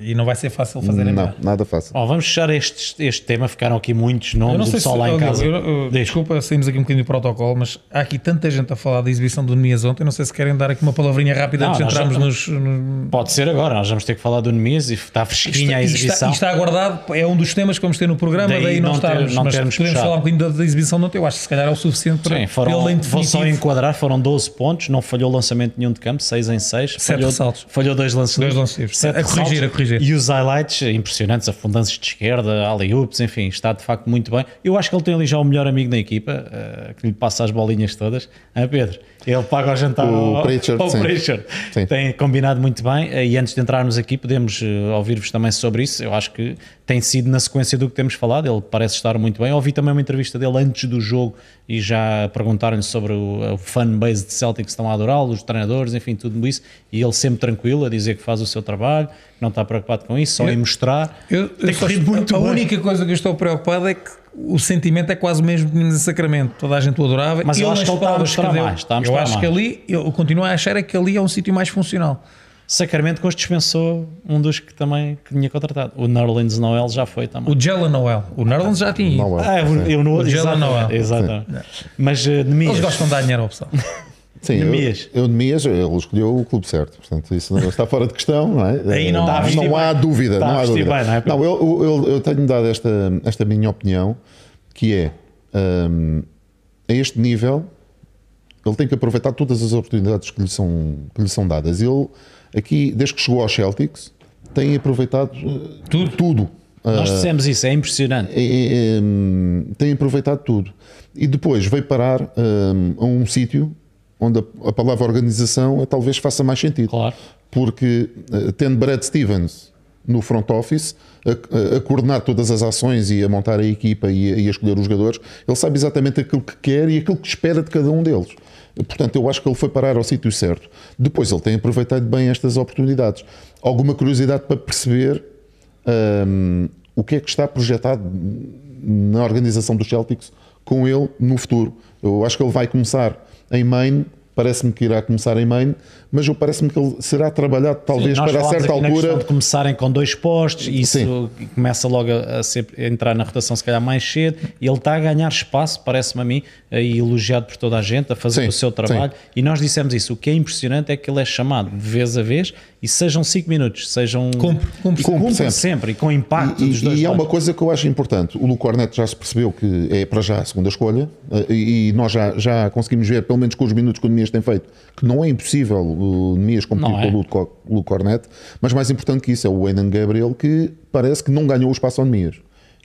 E não vai ser fácil fazerem
Não,
melhor.
nada fácil.
Bom, vamos fechar este, este tema. Ficaram aqui muitos
Eu não
nomes. O
sei se,
pessoal lá em casa.
eu- eu- desculpa, saímos aqui um bocadinho do protocolo, mas há aqui tanta gente a falar da exibição do Nemias ontem. Não sei se querem dar aqui uma palavrinha rápida
Não,
antes de entrarmos nos. no-
Pode ser agora. Nós vamos ter que falar do Nemias e está fresquinha a
Isto- isto
exibição.
Está, isto está aguardado, é um dos temas que vamos ter no programa,
Daí
daí, não,
não ter- não
mas podemos
puxado.
falar um bocadinho da, da exibição de ontem. Eu acho que se calhar é o suficiente para
Sim, foram,
ele
vou só enquadrar, foram 12 pontos, não falhou lançamento nenhum de campo, 6 em 6.
Sete
falhou,
ressaltos.
Falhou dois lances
Dois lances
sete
A corrigir, a corrigir.
E os highlights impressionantes, afundanços de esquerda, alley-oops, enfim, está de facto muito bem. Eu acho que ele tem ali já o melhor amigo na equipa, eh, que lhe passa as bolinhas todas. Ah, Pedro, ele paga o jantar
O
ao,
Pritchard,
ao
sim.
Pritchard.
Sim.
Tem combinado muito bem. E antes de entrarmos aqui, podemos eh, ouvir-vos também sobre isso. Eu acho que tem sido na sequência do que temos falado. Ele parece estar muito bem. Ouvi também uma entrevista dele antes do jogo e já perguntaram-lhe sobre o, o fanbase de Celtic que estão a adorá-lo, os treinadores, enfim, tudo isso. E ele sempre tranquilo a dizer que faz o seu trabalho, que não está preocupado com isso, só em mostrar.
Eu,
tem
eu
muito
a
bem.
única coisa que eu estou preocupado é que o sentimento é quase o mesmo que tínhamos em Sacramento. Toda a gente o adorava.
Mas eu acho que ele está a mostrar
deu-
mais, está a
Eu
mostrar
acho que
mais.
ali, eu continuo a achar é que ali é um sítio mais funcional.
Sacramento que hoje dispensou um dos que também que tinha contratado. O Nerlens Noel já foi também.
O Jalen Noel. O Nerlens já tinha ido.
É.
Ah, eu, eu não,
O Jalen Noel.
exatamente. Mas uh,
Eles gostam de dar dinheiro à opção.
Sim, eu,
Nemias.
eu Nemias, ele escolheu o clube certo. Portanto, isso não está fora de questão, não é?
Aí não-
Eh,
vestir
não há dúvida.
Está
não há dúvida.
bem, não é?
Não, eu, eu, eu tenho dado esta, esta minha opinião, que é hum, a este nível ele tem que aproveitar todas as oportunidades que lhe são, que lhe são dadas. Ele, aqui, desde que chegou aos Celtics, tem aproveitado eh,
Tudo.
tudo.
nós dissemos isso, é impressionante.
É, é, hum, tem aproveitado tudo. E depois veio parar hum, a um sítio onde a, a palavra organização talvez faça mais sentido.
Claro.
Porque eh, tendo Brad Stevens no front office, a, a- coordenar todas as ações e a montar a equipa e a, e a escolher os jogadores, ele sabe exatamente aquilo que quer e aquilo que espera de cada um deles. Portanto, eu acho que ele foi parar ao sítio certo. Depois, ele tem aproveitado bem estas oportunidades. Alguma curiosidade para perceber hum, o que é que está projetado na organização dos Celtics com ele no futuro. Eu acho que ele vai começar em Maine, parece-me que irá começar em Maine, mas eu parece-me que ele será trabalhado talvez
Nós
para a certa altura.
de começarem com dois postos e isso
Sim.
começa logo a, ser- a entrar na rotação se calhar mais cedo e ele está a ganhar espaço, parece-me a mim, e elogiado por toda a gente, a fazer
Sim,
o seu trabalho
sim.
e nós dissemos isso, o que é impressionante é que ele é chamado de vez a vez e sejam 5 minutos, sejam
Cumpre, cumpre
e cumpre
sempre.
sempre. e com impacto
E,
dos dois
e há
lados.
uma coisa que eu acho importante: o Lu Cornet já se percebeu que é para já a segunda escolha, eh, e, nós já, já conseguimos ver, pelo menos com os minutos que o Nemias tem feito, que não é impossível o Nemias competir
é.
com o Lu, Co- Lu Cornet, mas mais importante que isso é o Enan Gabriel, que parece que não ganhou o espaço ao Nemias.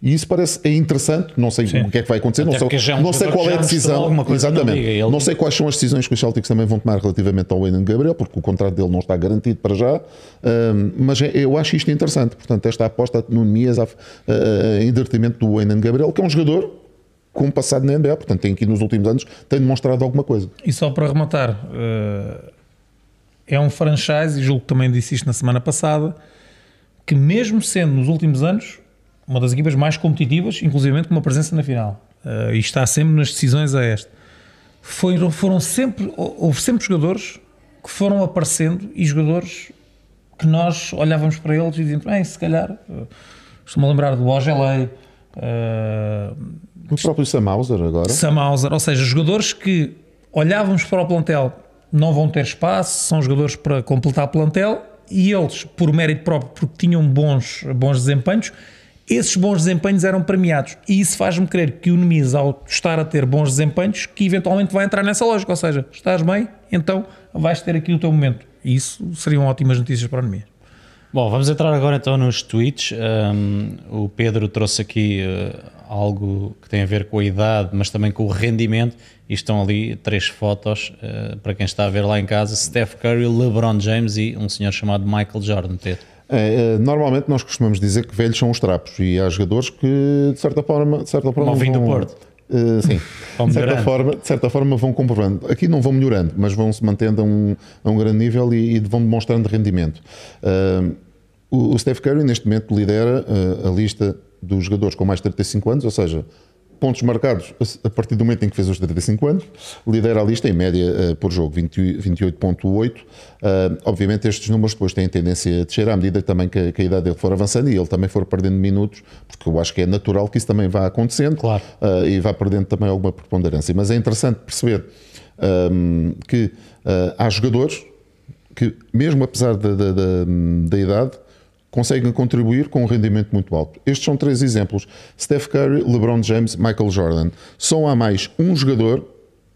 E isso parece é interessante, não sei o que é que vai acontecer,
Até
não
porque
sei,
é um
não sei qual é a decisão. Exatamente.
liga, ele-
Não sei quais são as decisões que os Celtics também vão tomar relativamente ao Enan Gabriel, porque o contrato dele não está garantido para já, hum, mas é- eu acho isto interessante. Portanto, esta aposta no Nemias a- a- em detrimento do Enan Gabriel, que é um jogador com um passado na NBA, portanto, tem aqui nos últimos anos, tem demonstrado alguma coisa.
E só para rematar, eh, é um franchise, e julgo que também disse isto na semana passada, que mesmo sendo nos últimos anos uma das equipas mais competitivas, inclusive com uma presença na final, eh, e está sempre nas decisões a este, foram, foram sempre, houve sempre jogadores que foram aparecendo e jogadores que nós olhávamos para eles e dizíamos, bem, se calhar, eh, estou-me a lembrar do Ogelei, eh,
O próprio Sam Hauser agora.
Sam Hauser, ou seja, jogadores que olhávamos para o plantel não vão ter espaço, são jogadores para completar o plantel e eles, por mérito próprio, porque tinham bons, bons desempenhos, esses bons desempenhos eram premiados. E isso faz-me crer que o Nemias, ao estar a ter bons desempenhos, que eventualmente vai entrar nessa lógica. Ou seja, estás bem, então vais ter aqui o teu momento. E isso seriam ótimas notícias para o Nemias.
Bom, vamos entrar agora então nos tweets. Um, o Pedro trouxe aqui uh, algo que tem a ver com a idade, mas também com o rendimento. E estão ali três fotos uh, para quem está a ver lá em casa: Steph Curry, LeBron James e um senhor chamado Michael Jordan. Pedro.
É, normalmente nós costumamos dizer que velhos são os trapos e há jogadores que de certa forma, de certa forma
vão, do Porto.
Uh, sim, de certa, forma, de certa forma vão comprovando. Aqui não vão melhorando, mas vão se mantendo a um, a um grande nível e, e vão demonstrando rendimento. Uh, o, o Steph Curry neste momento lidera uh, a lista dos jogadores com mais de 35 anos, ou seja, pontos marcados a partir do momento em que fez os 35 anos, lidera a lista em média uh, por jogo, 28.8. Uh, obviamente estes números depois têm tendência a descer à medida também que, que, a idade dele for avançando e ele também for perdendo minutos, porque eu acho que é natural que isso também vá acontecendo
claro.
uh, e vá perdendo também alguma preponderância. Mas é interessante perceber um, que há jogadores que, mesmo apesar da, da, da, da idade, conseguem contribuir com um rendimento muito alto. Estes são três exemplos: Steph Curry, LeBron James, Michael Jordan. Só há mais um jogador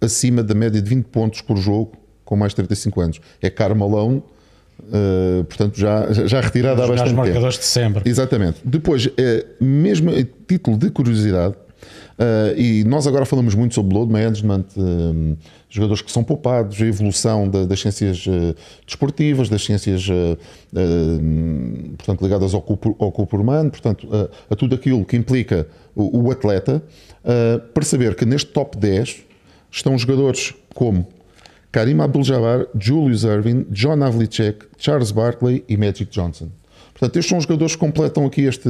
acima da média de 20 pontos por jogo com mais de 35 anos. É Malone, uh, portanto já, já retirado há bastante tempo.
marcadores de sempre.
Exatamente. Depois, é, mesmo a título de curiosidade, Uh, e nós agora falamos muito sobre load management, uh, jogadores que são poupados, a evolução da, das ciências uh, desportivas, das ciências portanto, ligadas ao corpo, ao corpo humano, portanto, a tudo aquilo que implica o, o atleta, perceber que neste top 10 estão jogadores como Karim Abdul-Jabbar, Julius Irving, John Havlicek, Charles Barkley e Magic Johnson. Portanto, estes são jogadores que completam aqui este,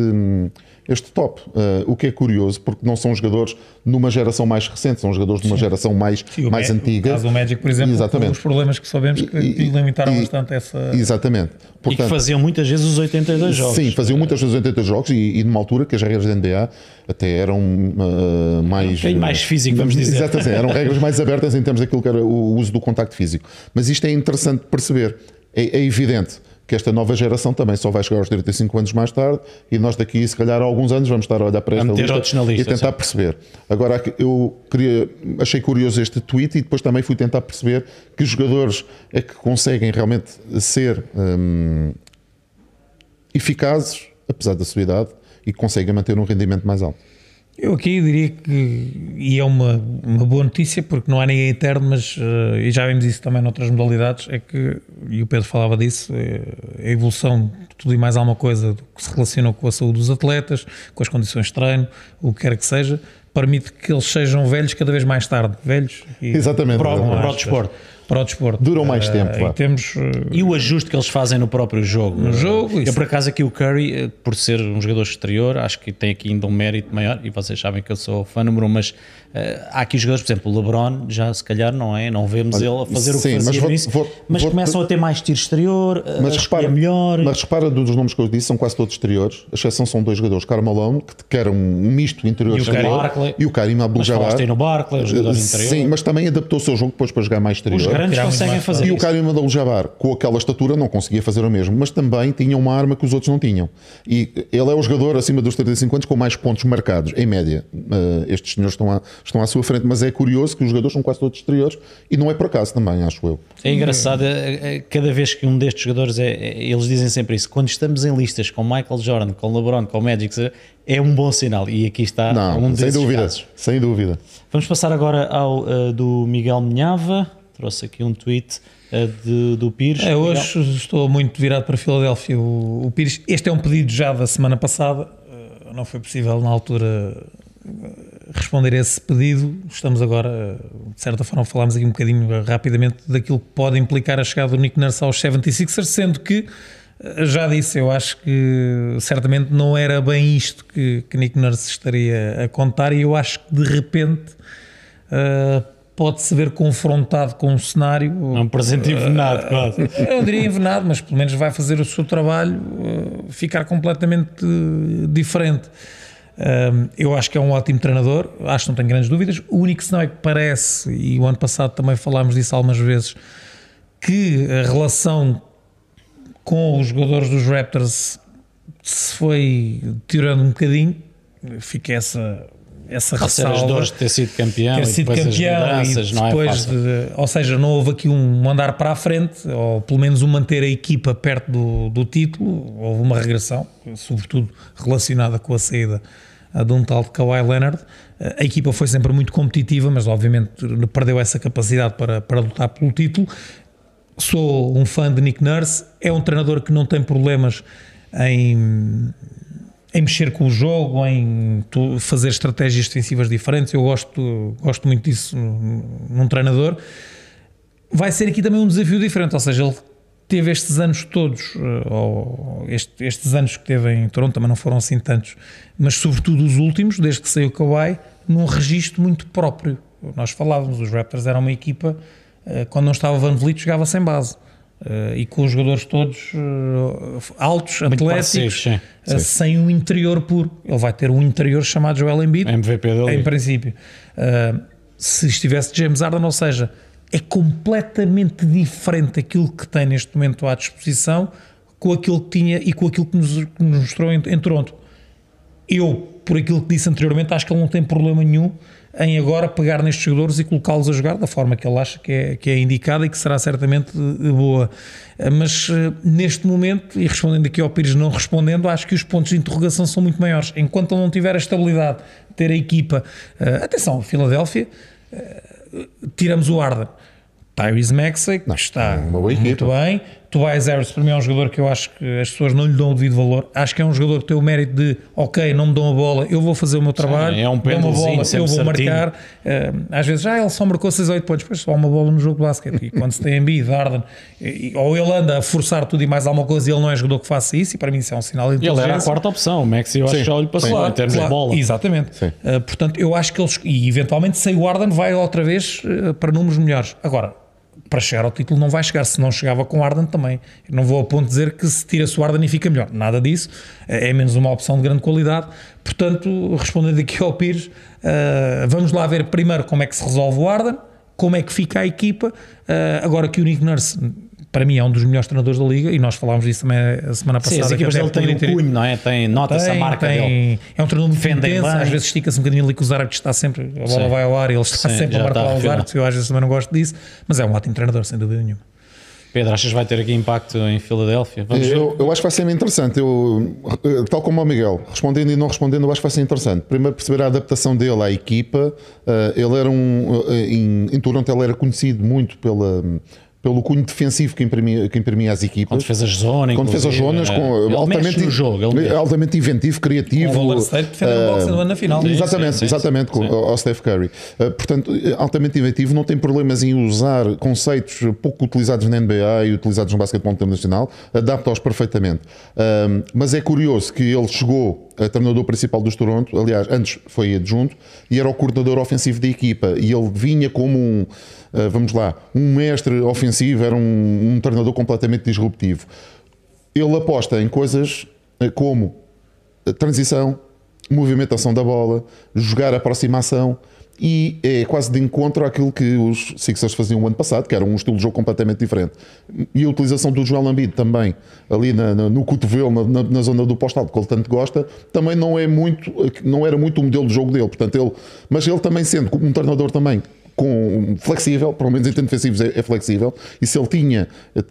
este top. Uh, o que é curioso, porque não são jogadores numa geração mais recente, são jogadores de uma geração mais, Sim, mais antiga.
O caso do Magic, por exemplo, exatamente. os problemas que sabemos que e, limitaram e, bastante essa.
Exatamente.
Portanto, e que faziam muitas vezes os 82 jogos.
Sim, faziam muitas vezes os 82 jogos e, e numa altura que as regras da NBA até eram uh, mais.
Um mais físico, vamos dizer.
Exatamente, eram regras mais abertas em termos daquilo que era o uso do contacto físico. Mas isto é interessante perceber. é, é evidente que esta nova geração também só vai chegar aos 35 anos mais tarde e nós daqui, se calhar, há alguns anos vamos estar a olhar para esta lista, e tentar sim. perceber. Agora, eu queria, achei curioso este tweet e depois também fui tentar perceber que jogadores é que conseguem realmente ser hum, eficazes, apesar da sua idade, e conseguem manter um rendimento mais alto.
Eu aqui diria que, e é uma, uma boa notícia, porque não há ninguém eterno, mas, uh, e já vimos isso também noutras modalidades, é que, e o Pedro falava disso, é, a evolução de tudo e mais alguma coisa que se relaciona com a saúde dos atletas, com as condições de treino, o que quer que seja, permite que eles sejam velhos cada vez mais tarde. Velhos
e Exatamente.
Para, para o desporto
para o desporto.
Duram mais tempo. Uh,
e, temos, uh,
e o ajuste que eles fazem no próprio jogo.
No jogo,
Eu, por acaso, aqui o Curry, por ser um jogador exterior, acho que tem aqui ainda um mérito maior. E vocês sabem que eu sou fã número um, mas uh, há aqui jogadores, por exemplo, o LeBron, já se calhar não é, não vemos ele a fazer sim, o que fazia mas, vou, vou, mas vou, começam a ter mais tiro exterior, mas repara, melhor.
Mas repara dos nomes que eu disse, são quase todos exteriores. A exceção são dois jogadores, Carmelone, que quer um misto interior
exterior,
e o Karim Abdul-Jabbar.
no Barclay, o jogador interior.
Sim, mas também adaptou o seu jogo depois para jogar mais exterior.
Grandes conseguem fazer
E o Karim Abdul-Jabbar, com aquela estatura, não conseguia fazer o mesmo, mas também tinha uma arma que os outros não tinham. E ele é o jogador acima dos 35 anos com mais pontos marcados, em média. Uh, estes senhores estão à, estão à sua frente, mas é curioso que os jogadores são quase todos exteriores e não é por acaso também, acho eu.
É engraçado, é, é, cada vez que um destes jogadores, é, é, eles dizem sempre isso, quando estamos em listas com Michael Jordan, com LeBron, com Magic, é um bom sinal. E aqui está
não,
um
sem dúvida,
casos.
Sem dúvida.
Vamos passar agora ao uh, do Miguel Minhava trouxe aqui um tweet uh, de, do Pires.
É, hoje estou muito virado para a Filadélfia. O, o, Pires, este é um pedido já da semana passada, uh, não foi possível na altura eh, responder a esse pedido. Estamos agora, de certa forma, falámos aqui um bocadinho rapidamente daquilo que pode implicar a chegada do Nick Nurse aos 76ers, sendo que já disse, eu acho que certamente não era bem isto que, que Nick Nurse estaria a contar e eu acho que de repente uh, pode-se ver confrontado com um cenário.
É um presente envenenado, quase.
Eu diria envenenado, mas pelo menos vai fazer o seu trabalho uh, ficar completamente diferente. Uh, eu acho que é um ótimo treinador, acho que não tenho grandes dúvidas. O único sinal é que parece, e o ano passado também falámos disso algumas vezes, que a relação com os jogadores dos Raptors se foi deteriorando um bocadinho, fica essa, essa
Ou seja, as
ressalva.
dores de ter sido campeão
ter
e
sido
depois
campeão
as mudanças,
e
é
depois
fácil.
de, ou seja, não houve aqui um andar para a frente, ou pelo menos um manter a equipa perto do, do título, houve uma regressão, sobretudo relacionada com a saída de um tal de Kawhi Leonard. A equipa foi sempre muito competitiva, mas obviamente perdeu essa capacidade para, para lutar pelo título. Sou um fã de Nick Nurse, é um treinador que não tem problemas em em mexer com o jogo, em fazer estratégias defensivas diferentes. Eu gosto, gosto muito disso num, treinador. Vai ser aqui também um desafio diferente, ou seja, ele teve estes anos todos, eh, ou este- estes anos que teve em Toronto também não foram assim tantos, mas sobretudo os últimos, desde que saiu Kawhi, num registro muito próprio. Nós falávamos, os Raptors eram uma equipa, eh, quando não estava Van Vliet, jogava sem base. Eh, e com os jogadores todos eh, altos,
Muito
atléticos,
sim.
Uh, sem um interior puro. Ele vai ter um interior chamado Joel Embiid,
MVP liga.
em princípio. Uh, se estivesse James Harden, ou seja, é completamente diferente aquilo que tem neste momento à disposição com aquilo que tinha e com aquilo que nos, que nos mostrou em, em Toronto. Eu, por aquilo que disse anteriormente, acho que ele não tem problema nenhum em agora pegar nestes jogadores e colocá-los a jogar da forma que ele acha que é, que é indicada e que será certamente eh, boa. Eh, Mas eh, neste momento, e respondendo aqui ao Pires não respondendo, acho que os pontos de interrogação são muito maiores. Enquanto ele não tiver a estabilidade, ter a equipa. eh, atenção, Filadélfia, eh, tiramos o Arden. Tyrese Maxey, que está muito
equipa.
bem. Tobias Harris, para mim, é um jogador que eu acho que as pessoas não lhe dão o devido valor. Acho que é um jogador que tem o mérito de, ok, não me dão a bola, eu vou fazer o meu trabalho.
é um
dão uma bola, eu vou
certinho.
marcar. Eh, às vezes, já ele só marcou 6 ou 8 pontos, depois só uma bola no jogo de basquete. E quando se tem Embiid, Harden, e- e- ou ele anda a forçar tudo e mais alguma coisa e ele não é jogador que faça isso, e para mim isso é um sinal de
Ele era a
inteligência.
quarta opção, o Maxi eu acho
Sim,
que já olho para
sim.
lá em termos
Claro,
de bola.
Exatamente.
Sim.
Uh, portanto, eu acho que eles. E eventualmente, sem o Arden, vai outra vez uh, para números melhores. Agora, para chegar ao título, não vai chegar. Se não chegava com o Arden também. Eu não vou a ponto de dizer que se tira-se o Arden e fica melhor. Nada disso. É é menos uma opção de grande qualidade. Portanto, respondendo aqui ao Pires, uh, vamos lá ver primeiro como é que se resolve o Arden, como é que fica a equipa. Uh, agora que o Nick Nurse. Para mim é um dos melhores treinadores da liga e nós falámos disso também a semana passada.
Sim, as
que
equipas
até
dele têm
poderia
o
ter-
cunho, não é? Tem, nota-se a
tem,
marca
tem-
dele.
É um treinador muito intenso, às vezes estica-se um bocadinho ali com o Zarab, que está sempre, a bola
Sim.
vai ao ar e ele está
Sim,
sempre a marcar os
afinado.
árbitros, eu às vezes também não gosto disso, mas é um ótimo treinador, sem dúvida nenhuma.
Pedro, achas que vai ter aqui impacto em Filadélfia? Vamos ver.
Eu, eu acho que vai ser interessante. Eu, eh, tal como o Miguel, respondendo e não respondendo, eu acho que vai ser interessante. Primeiro, perceber a adaptação dele à equipa. Eh, ele era um. eh, Em, em Toronto, ele era conhecido muito pela, pelo cunho defensivo que imprimia, que imprimia às equipas.
Zonas,
Quando fez as
inclusive,
zonas,
é.
com,
ele
altamente,
no jogo. Ele
altamente inventivo, criativo.
O Golden State defendeu o boxe na final.
Sim,
Exatamente,
sim,
exatamente,
sim,
com, ao Steph Curry. Uh, portanto, uh, altamente inventivo, não tem problemas em usar conceitos pouco utilizados na NBA e utilizados no basquetebol internacional, adapta-os perfeitamente. Um, mas é curioso que ele chegou a treinador principal dos Toronto, aliás, antes foi adjunto, e era o coordenador ofensivo da equipa, e ele vinha como um, uh, vamos lá, um mestre ofensivo, era um, um treinador completamente disruptivo. Ele aposta em coisas uh, como a transição, movimentação da bola, jogar aproximação e é quase de encontro àquilo que os Sixers faziam o ano passado, que era um estilo de jogo completamente diferente. E a utilização do Joel Embiid também, ali na- na- no cotovelo, na- na zona do postal, que ele tanto gosta, também não é muito, não era muito o modelo de jogo dele. Portanto, ele, mas ele também sendo um treinador também com flexível, pelo menos em termos defensivos é, é flexível, e se ele tinha, eh,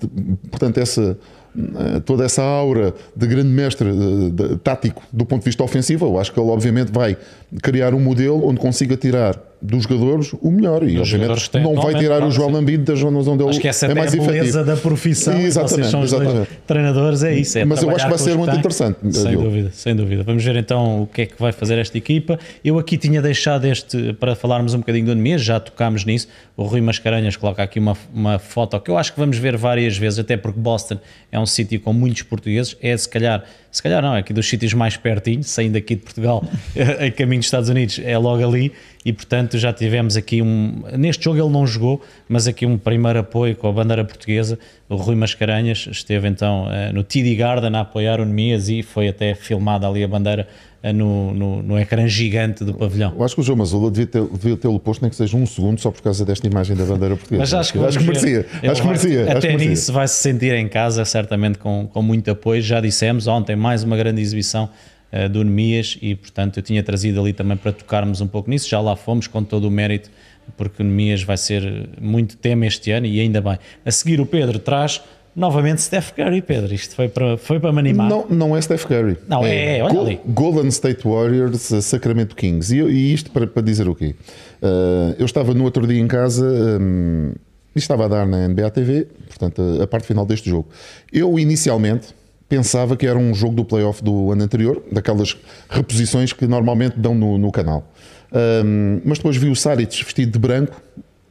portanto, essa eh, toda essa aura de grande mestre eh, de- tático do ponto de vista ofensivo, eu acho que ele obviamente vai criar um modelo onde consiga tirar dos jogadores o melhor e
Dos jogadores
obviamente
tem
não vai tirar
claro,
o
sim.
Embiid das zonas onde ele
Acho que essa
é mais
é a beleza
efetivo.
da profissão.
Exatamente,
Vocês são os dois
exatamente.
treinadores, é isso. É
Mas eu acho que vai ser
os
muito
têm.
interessante,
Sem
Diogo.
dúvida, sem dúvida. Vamos ver então o que é que vai fazer esta equipa. Eu aqui tinha deixado este para falarmos um bocadinho do Anemias, já tocámos nisso. O Rui Mascarenhas coloca aqui uma, uma foto que eu acho que vamos ver várias vezes, até porque Boston é um sítio com muitos portugueses. É se calhar, se calhar não, é aqui dos sítios mais pertinho, saindo aqui de Portugal em caminho dos Estados Unidos, é logo ali. E portanto já tivemos aqui um. Neste jogo ele não jogou, mas aqui um primeiro apoio com a bandeira portuguesa. O Rui Mascarenhas esteve então uh, no TD Garden a apoiar o Nemias e foi até filmada ali a bandeira uh, no, no, no, ecrã gigante do pavilhão.
Eu acho que o João Mazula devia, ter, devia tê-lo posto, nem que seja um segundo, só por causa desta imagem da bandeira portuguesa.
Mas acho que,
acho que merecia. Acho que merecia.
Até
acho
nisso vai se sentir em casa, certamente com, com muito apoio. Já dissemos ontem, mais uma grande exibição uh, do Nemias e, portanto, eu tinha trazido ali também para tocarmos um pouco nisso. Já lá fomos com todo o mérito, porque o Nemias vai ser muito tema este ano e ainda bem. A seguir, o Pedro traz. Novamente Steph Curry, Pedro. Isto foi para, foi para me animar.
Não, não é Steph Curry.
Não, é, é olha ali.
Golden State Warriors, Sacramento Kings. E, e isto para, para, dizer o quê? Uh, eu estava no outro dia em casa um, e estava a dar na NBA TV, portanto, a, a parte final deste jogo. Eu, inicialmente, pensava que era um jogo do playoff do ano anterior, daquelas reposições que normalmente dão no, no canal. Um, mas depois vi o Saric vestido de branco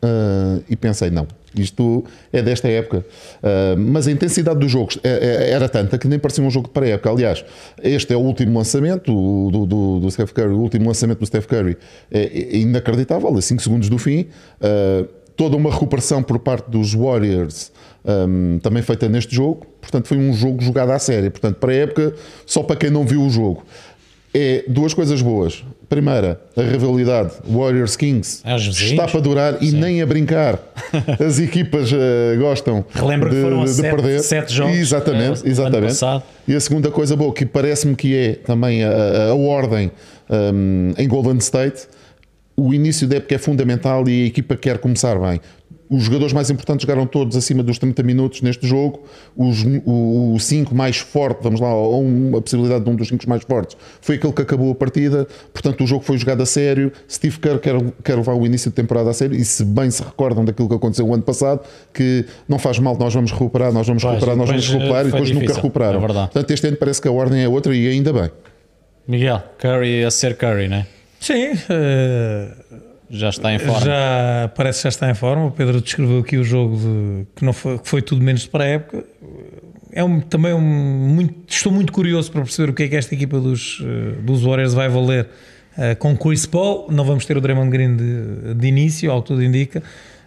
uh, e pensei, não, isto é desta época. Uh, mas a intensidade dos jogos é, é, era tanta que nem parecia um jogo de pré-época. Aliás, este é o último lançamento do, do, do, Steph Curry, o último lançamento do Steph Curry é, inacreditável, a 5 segundos do fim. Uh, toda uma recuperação por parte dos Warriors um, também feita neste jogo. Portanto, foi um jogo jogado à série. Portanto, para a época, só para quem não viu o jogo. É duas coisas boas. Primeira, a rivalidade Warriors Kings
é
está para durar e nem a brincar. As equipas uh, gostam
Relembro
de,
que foram
de
sete,
perder.
Sete jogos,
exatamente,
é,
exatamente. E a segunda coisa boa, que parece-me que é também a, a ordem um, em Golden State, o início da época é fundamental e a equipa quer começar bem. Os jogadores mais importantes jogaram todos acima dos 30 minutos neste jogo. Os, o 5 mais forte, vamos lá, ou uma possibilidade de um dos 5 mais fortes, foi aquele que acabou a partida. Portanto, o jogo foi jogado a sério. Steve Kerr quer, quer levar o início de temporada a sério. E se bem se recordam daquilo que aconteceu o ano passado, que não faz mal, nós vamos recuperar, nós vamos recuperar, nós vamos recuperar, e depois
difícil,
nunca recuperaram.
É
Portanto, este ano parece que a ordem é outra e ainda bem.
Miguel, Curry a ser Curry, né?
Sim. Uh
já está em forma.
Já parece que já está em forma. O Pedro descreveu aqui o jogo de, que, não foi, que foi tudo menos para a época. É um, também um, muito, estou muito curioso para perceber o que é que esta equipa dos, eh, dos Warriors vai valer uh, com Chris Paul. Não vamos ter o Draymond Green de, de início, ao que tudo indica.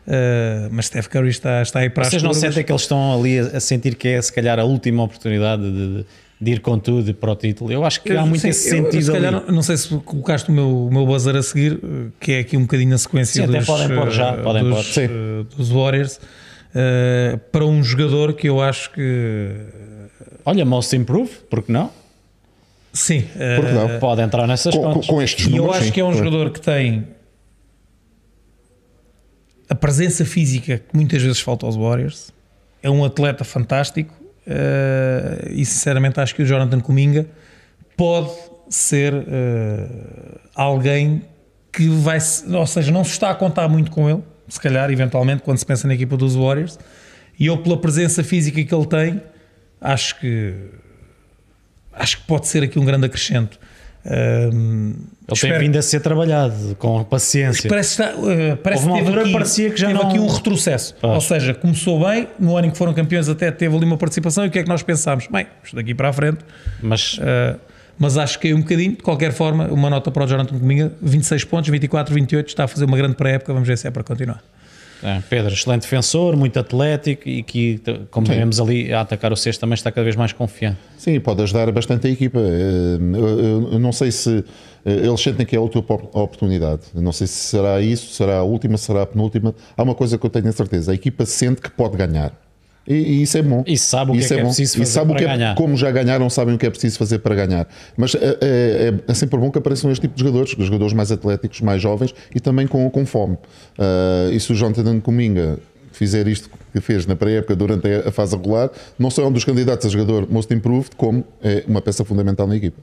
Uh, mas Steph Curry está, está aí para
Vocês não sentem que eles estão ali a, a, sentir que é se calhar a última oportunidade de, de de ir com tudo para o título. Eu acho que eu, há muito sim, esse sentido. Eu, se calhar,
não, não sei se colocaste o meu, o meu buzzer a seguir, que é aqui um bocadinho na sequência
sim,
dos,
até podem pôr já, podem
dos, pôr. Uh, dos Warriors, uh, para um jogador que eu acho que.
Olha, Most Improve, porque não?
Sim,
porque não?
pode entrar nessas
com,
contas.
Com estes
números,
e
eu acho
sim.
que é um jogador que tem a presença física que muitas vezes falta aos Warriors. É um atleta fantástico uh, e sinceramente acho que o Jonathan Cominga pode ser uh, alguém que vai, ou seja, não se está a contar muito com ele, se calhar, eventualmente, quando se pensa na equipa dos Warriors, e eu, pela presença física que ele tem, acho que acho que pode ser aqui um grande acrescento.
Um, ele tem vindo a ser trabalhado com paciência.
Parece, uh, parece que teve aqui,
parecia que já
teve
não...
aqui um retrocesso. Ou seja, começou bem, no ano em que foram campeões até teve ali uma participação e o que é que nós pensámos? Bem, isto daqui para a frente.
Mas,
uh, mas acho que é um bocadinho, de qualquer forma, uma nota para o Jonathan Cominga, 26 pontos, 24, 28, está a fazer uma grande pré-época, vamos ver se é para continuar.
É, Pedro, excelente defensor, muito atlético e que, como Sim. vemos ali a atacar o sexto, também está cada vez mais confiante.
Sim, pode ajudar bastante a equipa. Eu não sei se eles sentem que é a última oportunidade. Não sei se será isso, será a última, será a penúltima. Há uma coisa que eu tenho a certeza: a equipa sente que pode ganhar. E, e, isso é bom.
E sabe o que, é, que é, preciso fazer
sabe
para
o que é,
ganhar.
Como já ganharam, sabem o que é preciso fazer para ganhar. Mas é, é, é sempre bom que apareçam este tipo de jogadores, jogadores mais atléticos, mais jovens e também com, com fome. Uh, e se o Jonathan Cominga fizer isto que fez na pré-época durante a fase regular, não só é um dos candidatos a jogador most improved, como é uma peça fundamental na equipa.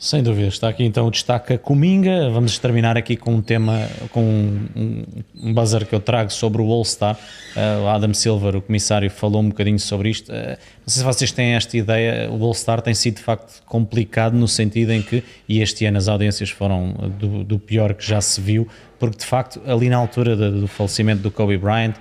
Sem dúvida, está aqui então o destaque a Cominga. Vamos terminar aqui com um tema, com um, um buzzer que eu trago sobre o All-Star. Uh, o Adam Silver, o comissário, falou um bocadinho sobre isto. Uh, não sei se vocês têm esta ideia, o All-Star tem sido de facto complicado no sentido em que, e este ano as audiências foram do, do pior que já se viu, porque de facto, ali na altura do, do falecimento do Kobe Bryant,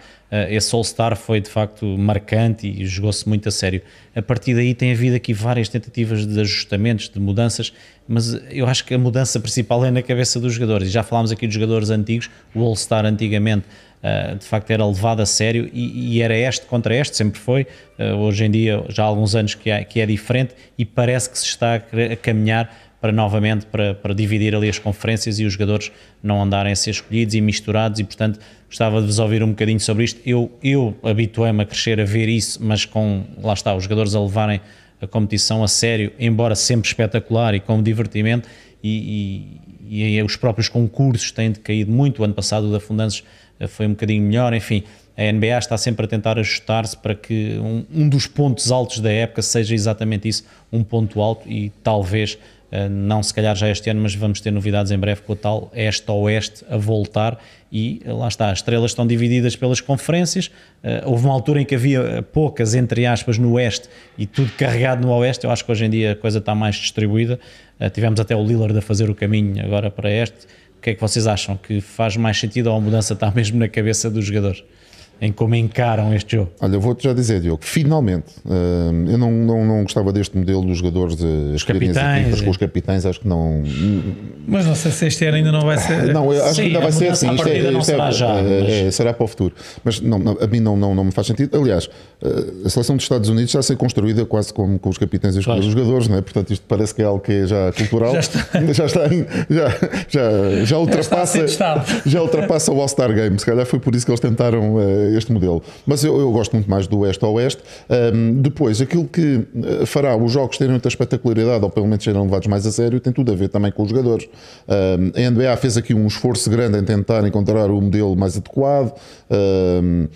esse All-Star foi de facto marcante e jogou-se muito a sério. A partir daí tem havido aqui várias tentativas de ajustamentos, de mudanças, mas eu acho que a mudança principal é na cabeça dos jogadores. E já falámos aqui dos jogadores antigos, o All-Star antigamente. Uh, de facto era levado a sério e, era este contra este, sempre foi. Uh, hoje em dia, já há alguns anos que é, é diferente e parece que se está a caminhar para novamente para, para dividir ali as conferências e os jogadores não andarem a ser escolhidos e misturados. E portanto gostava de vos ouvir um bocadinho sobre isto. Eu, eu habituei-me a crescer a ver isso, mas com, lá está, os jogadores a levarem a competição a sério, embora sempre espetacular e com divertimento e, e, e os próprios concursos têm decaído muito, o ano passado o da Fundanças eh, foi um bocadinho melhor, enfim, a NBA está sempre a tentar ajustar-se para que um, um dos pontos altos da época seja exatamente isso, um ponto alto e talvez não se calhar já este ano, mas vamos ter novidades em breve com o tal este-oeste a voltar. E eh, lá está, as estrelas estão divididas pelas conferências, eh, houve uma altura em que havia poucas, entre aspas, no oeste e tudo carregado no oeste, eu acho que hoje em dia a coisa está mais distribuída, tivemos até o Lillard a fazer o caminho agora para este, o que é que vocês acham? Que faz mais sentido ou a mudança está mesmo na cabeça dos jogadores? Em como encaram este jogo?
Olha, vou-te já dizer, Diogo, finalmente, uh, eu não, não, não gostava deste modelo dos jogadores de
os capitães,
equipas, com os capitães, acho que não.
Mas não sei se este ano ainda não vai ser.
Não, eu acho Sim, que ainda vai ser assim. Isto, é,
isto será, é, já,
é, mas... será para o futuro. Mas não, a mim não, não, não me faz sentido. Aliás, eh, a seleção dos Estados Unidos já a ser construída quase como com os capitães e os claro. jogadores, não é? Portanto, isto parece que é algo que é já cultural. Já está, já, está em, já, já, já ultrapassa, já, já ultrapassa o All-Star Game. Se calhar foi por isso que eles tentaram este modelo. Mas eu, eu, gosto muito mais do Oeste ao Oeste. Um, depois, aquilo que eh, fará os jogos terem muita espetacularidade, ou pelo menos serem levados mais a sério, tem tudo a ver também com os jogadores. Um, a NBA fez aqui um esforço grande em tentar encontrar o modelo mais adequado, um,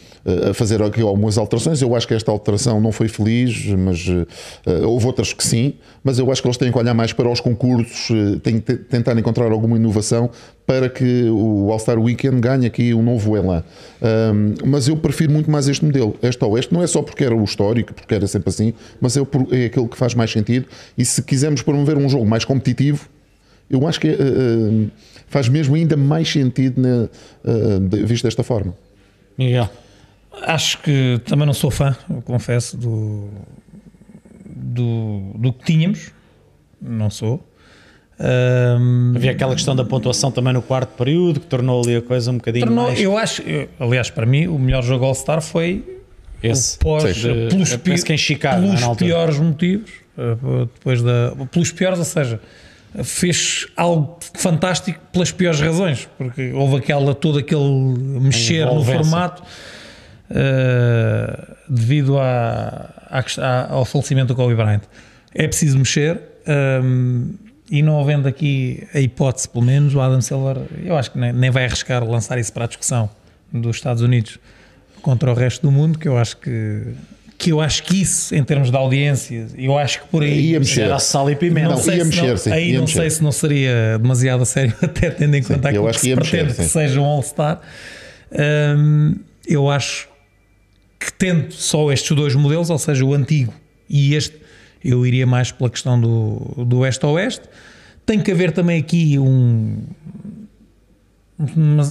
a fazer aqui algumas alterações. Eu acho que esta alteração não foi feliz, mas uh, houve outras que sim. Mas eu acho que eles têm que olhar mais para os concursos, têm que tentar encontrar alguma inovação para que o All-Star Weekend ganhe aqui um novo elan. Um, mas eu prefiro muito mais este modelo, este oeste, não é só porque era o histórico, porque era sempre assim, mas é, é aquele que faz mais sentido. E se quisermos promover um jogo mais competitivo, eu acho que uh, faz mesmo ainda mais sentido na, uh, visto desta forma.
Miguel. Acho que também não sou fã, confesso, do, do, do que tínhamos. Não sou.
Um, Havia aquela questão da pontuação também no quarto período que tornou ali a coisa um bocadinho tornou, mais.
Eu acho, eu, aliás, para mim, o melhor jogo All-Star foi
esse,
pós, de, pelos, pi que em Chicago, pelos piores motivos, eh, depois da, pelos piores, ou seja, fez algo fantástico pelas piores razões, porque houve aquela todo aquele mexer no formato uh, devido à, à, ao falecimento do Kobe Bryant. É preciso mexer. Um, e não havendo aqui a hipótese, pelo menos, o Adam Silver, eu acho que nem, nem vai arriscar lançar isso para a discussão dos Estados Unidos contra o resto do mundo, que eu acho que que eu acho que isso, em termos de audiência, eu acho que por aí
ia mexer.
era sal e pimenta.
Não, sei
ia
mexer,
não, sim,
aí não
mexer.
sei se não seria demasiado a sério, até tendo em conta aquilo que, que se pretende mexer, que seja um All-Star. Hum, eu acho que tendo só estes dois modelos, ou seja, o antigo e este, eu iria mais pela questão do, do oeste a oeste. Tem que haver também aqui um. Uma,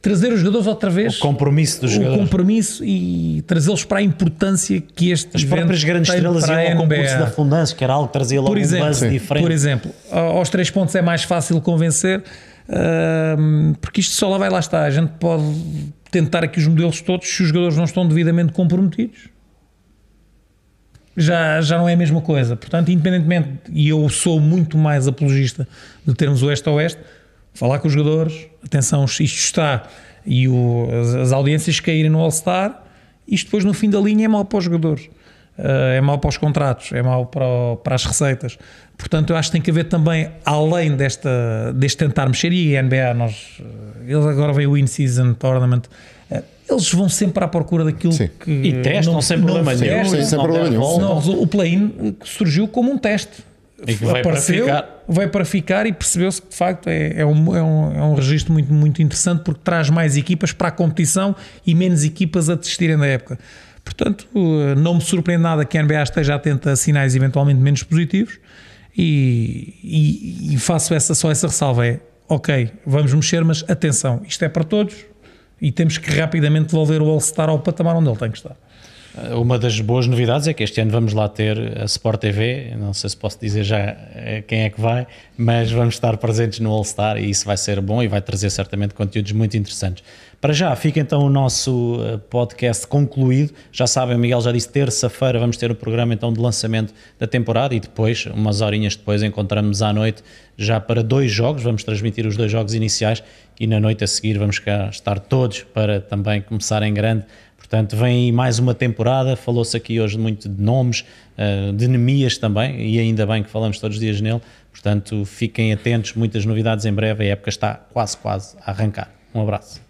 trazer os jogadores outra vez.
O compromisso dos
o
jogadores.
O compromisso e trazê-los para a importância que este
As próprias grandes estrelas iam ao concurso da Fundança, que era algo que trazia logo por exemplo, um sim. diferente.
Por exemplo, aos três pontos é mais fácil convencer, porque isto só lá vai lá estar. A gente pode tentar aqui os modelos todos se os jogadores não estão devidamente comprometidos já, já não é a mesma coisa. Portanto, independentemente, e eu sou muito mais apologista de termos oeste a oeste, falar com os jogadores, atenção, isto está, e o, as, as, audiências caírem no All-Star, isto depois no fim da linha é mau para os jogadores, uh, é mau para os contratos, é mau para, para as receitas. Portanto, eu acho que tem que haver também, além desta, deste tentar mexer, e a NBA, nós, eles agora vem o In-Season Tournament, eles vão sempre à procura daquilo
Sim.
que.
E testam não, sem problema nenhum.
Sim, sem problema nenhum.
O play-in surgiu como um teste.
E que vai Apareceu, para ficar.
Vai para ficar e percebeu-se que de facto é, é, um, é, um, é um registro muito, muito interessante porque traz mais equipas para a competição e menos equipas a desistirem da época. Portanto, não me surpreende nada que a NBA esteja atenta a sinais eventualmente menos positivos e, e, e faço essa, só essa ressalva. É ok, vamos mexer, mas atenção, isto é para todos e temos que rapidamente devolver o All-Star ao patamar onde ele tem que estar.
Uma das boas novidades é que este ano vamos lá ter a Sport TV, não sei se posso dizer já eh, quem é que vai, mas vamos estar presentes no All-Star e isso vai ser bom e vai trazer certamente conteúdos muito interessantes. Para já, fica então o nosso eh, podcast concluído. Já sabem, o Miguel já disse, terça-feira vamos ter o programa então de lançamento da temporada e depois, umas horinhas depois, encontramos à noite já para dois jogos, vamos transmitir os dois jogos iniciais e na noite a seguir vamos cá estar todos para também começar em grande Portanto, vem mais uma temporada. Falou-se aqui hoje muito de nomes, eh, de Nemias também, e ainda bem que falamos todos os dias nele. Portanto, fiquem atentos, muitas novidades em breve. A época está quase, quase a arrancar. Um abraço.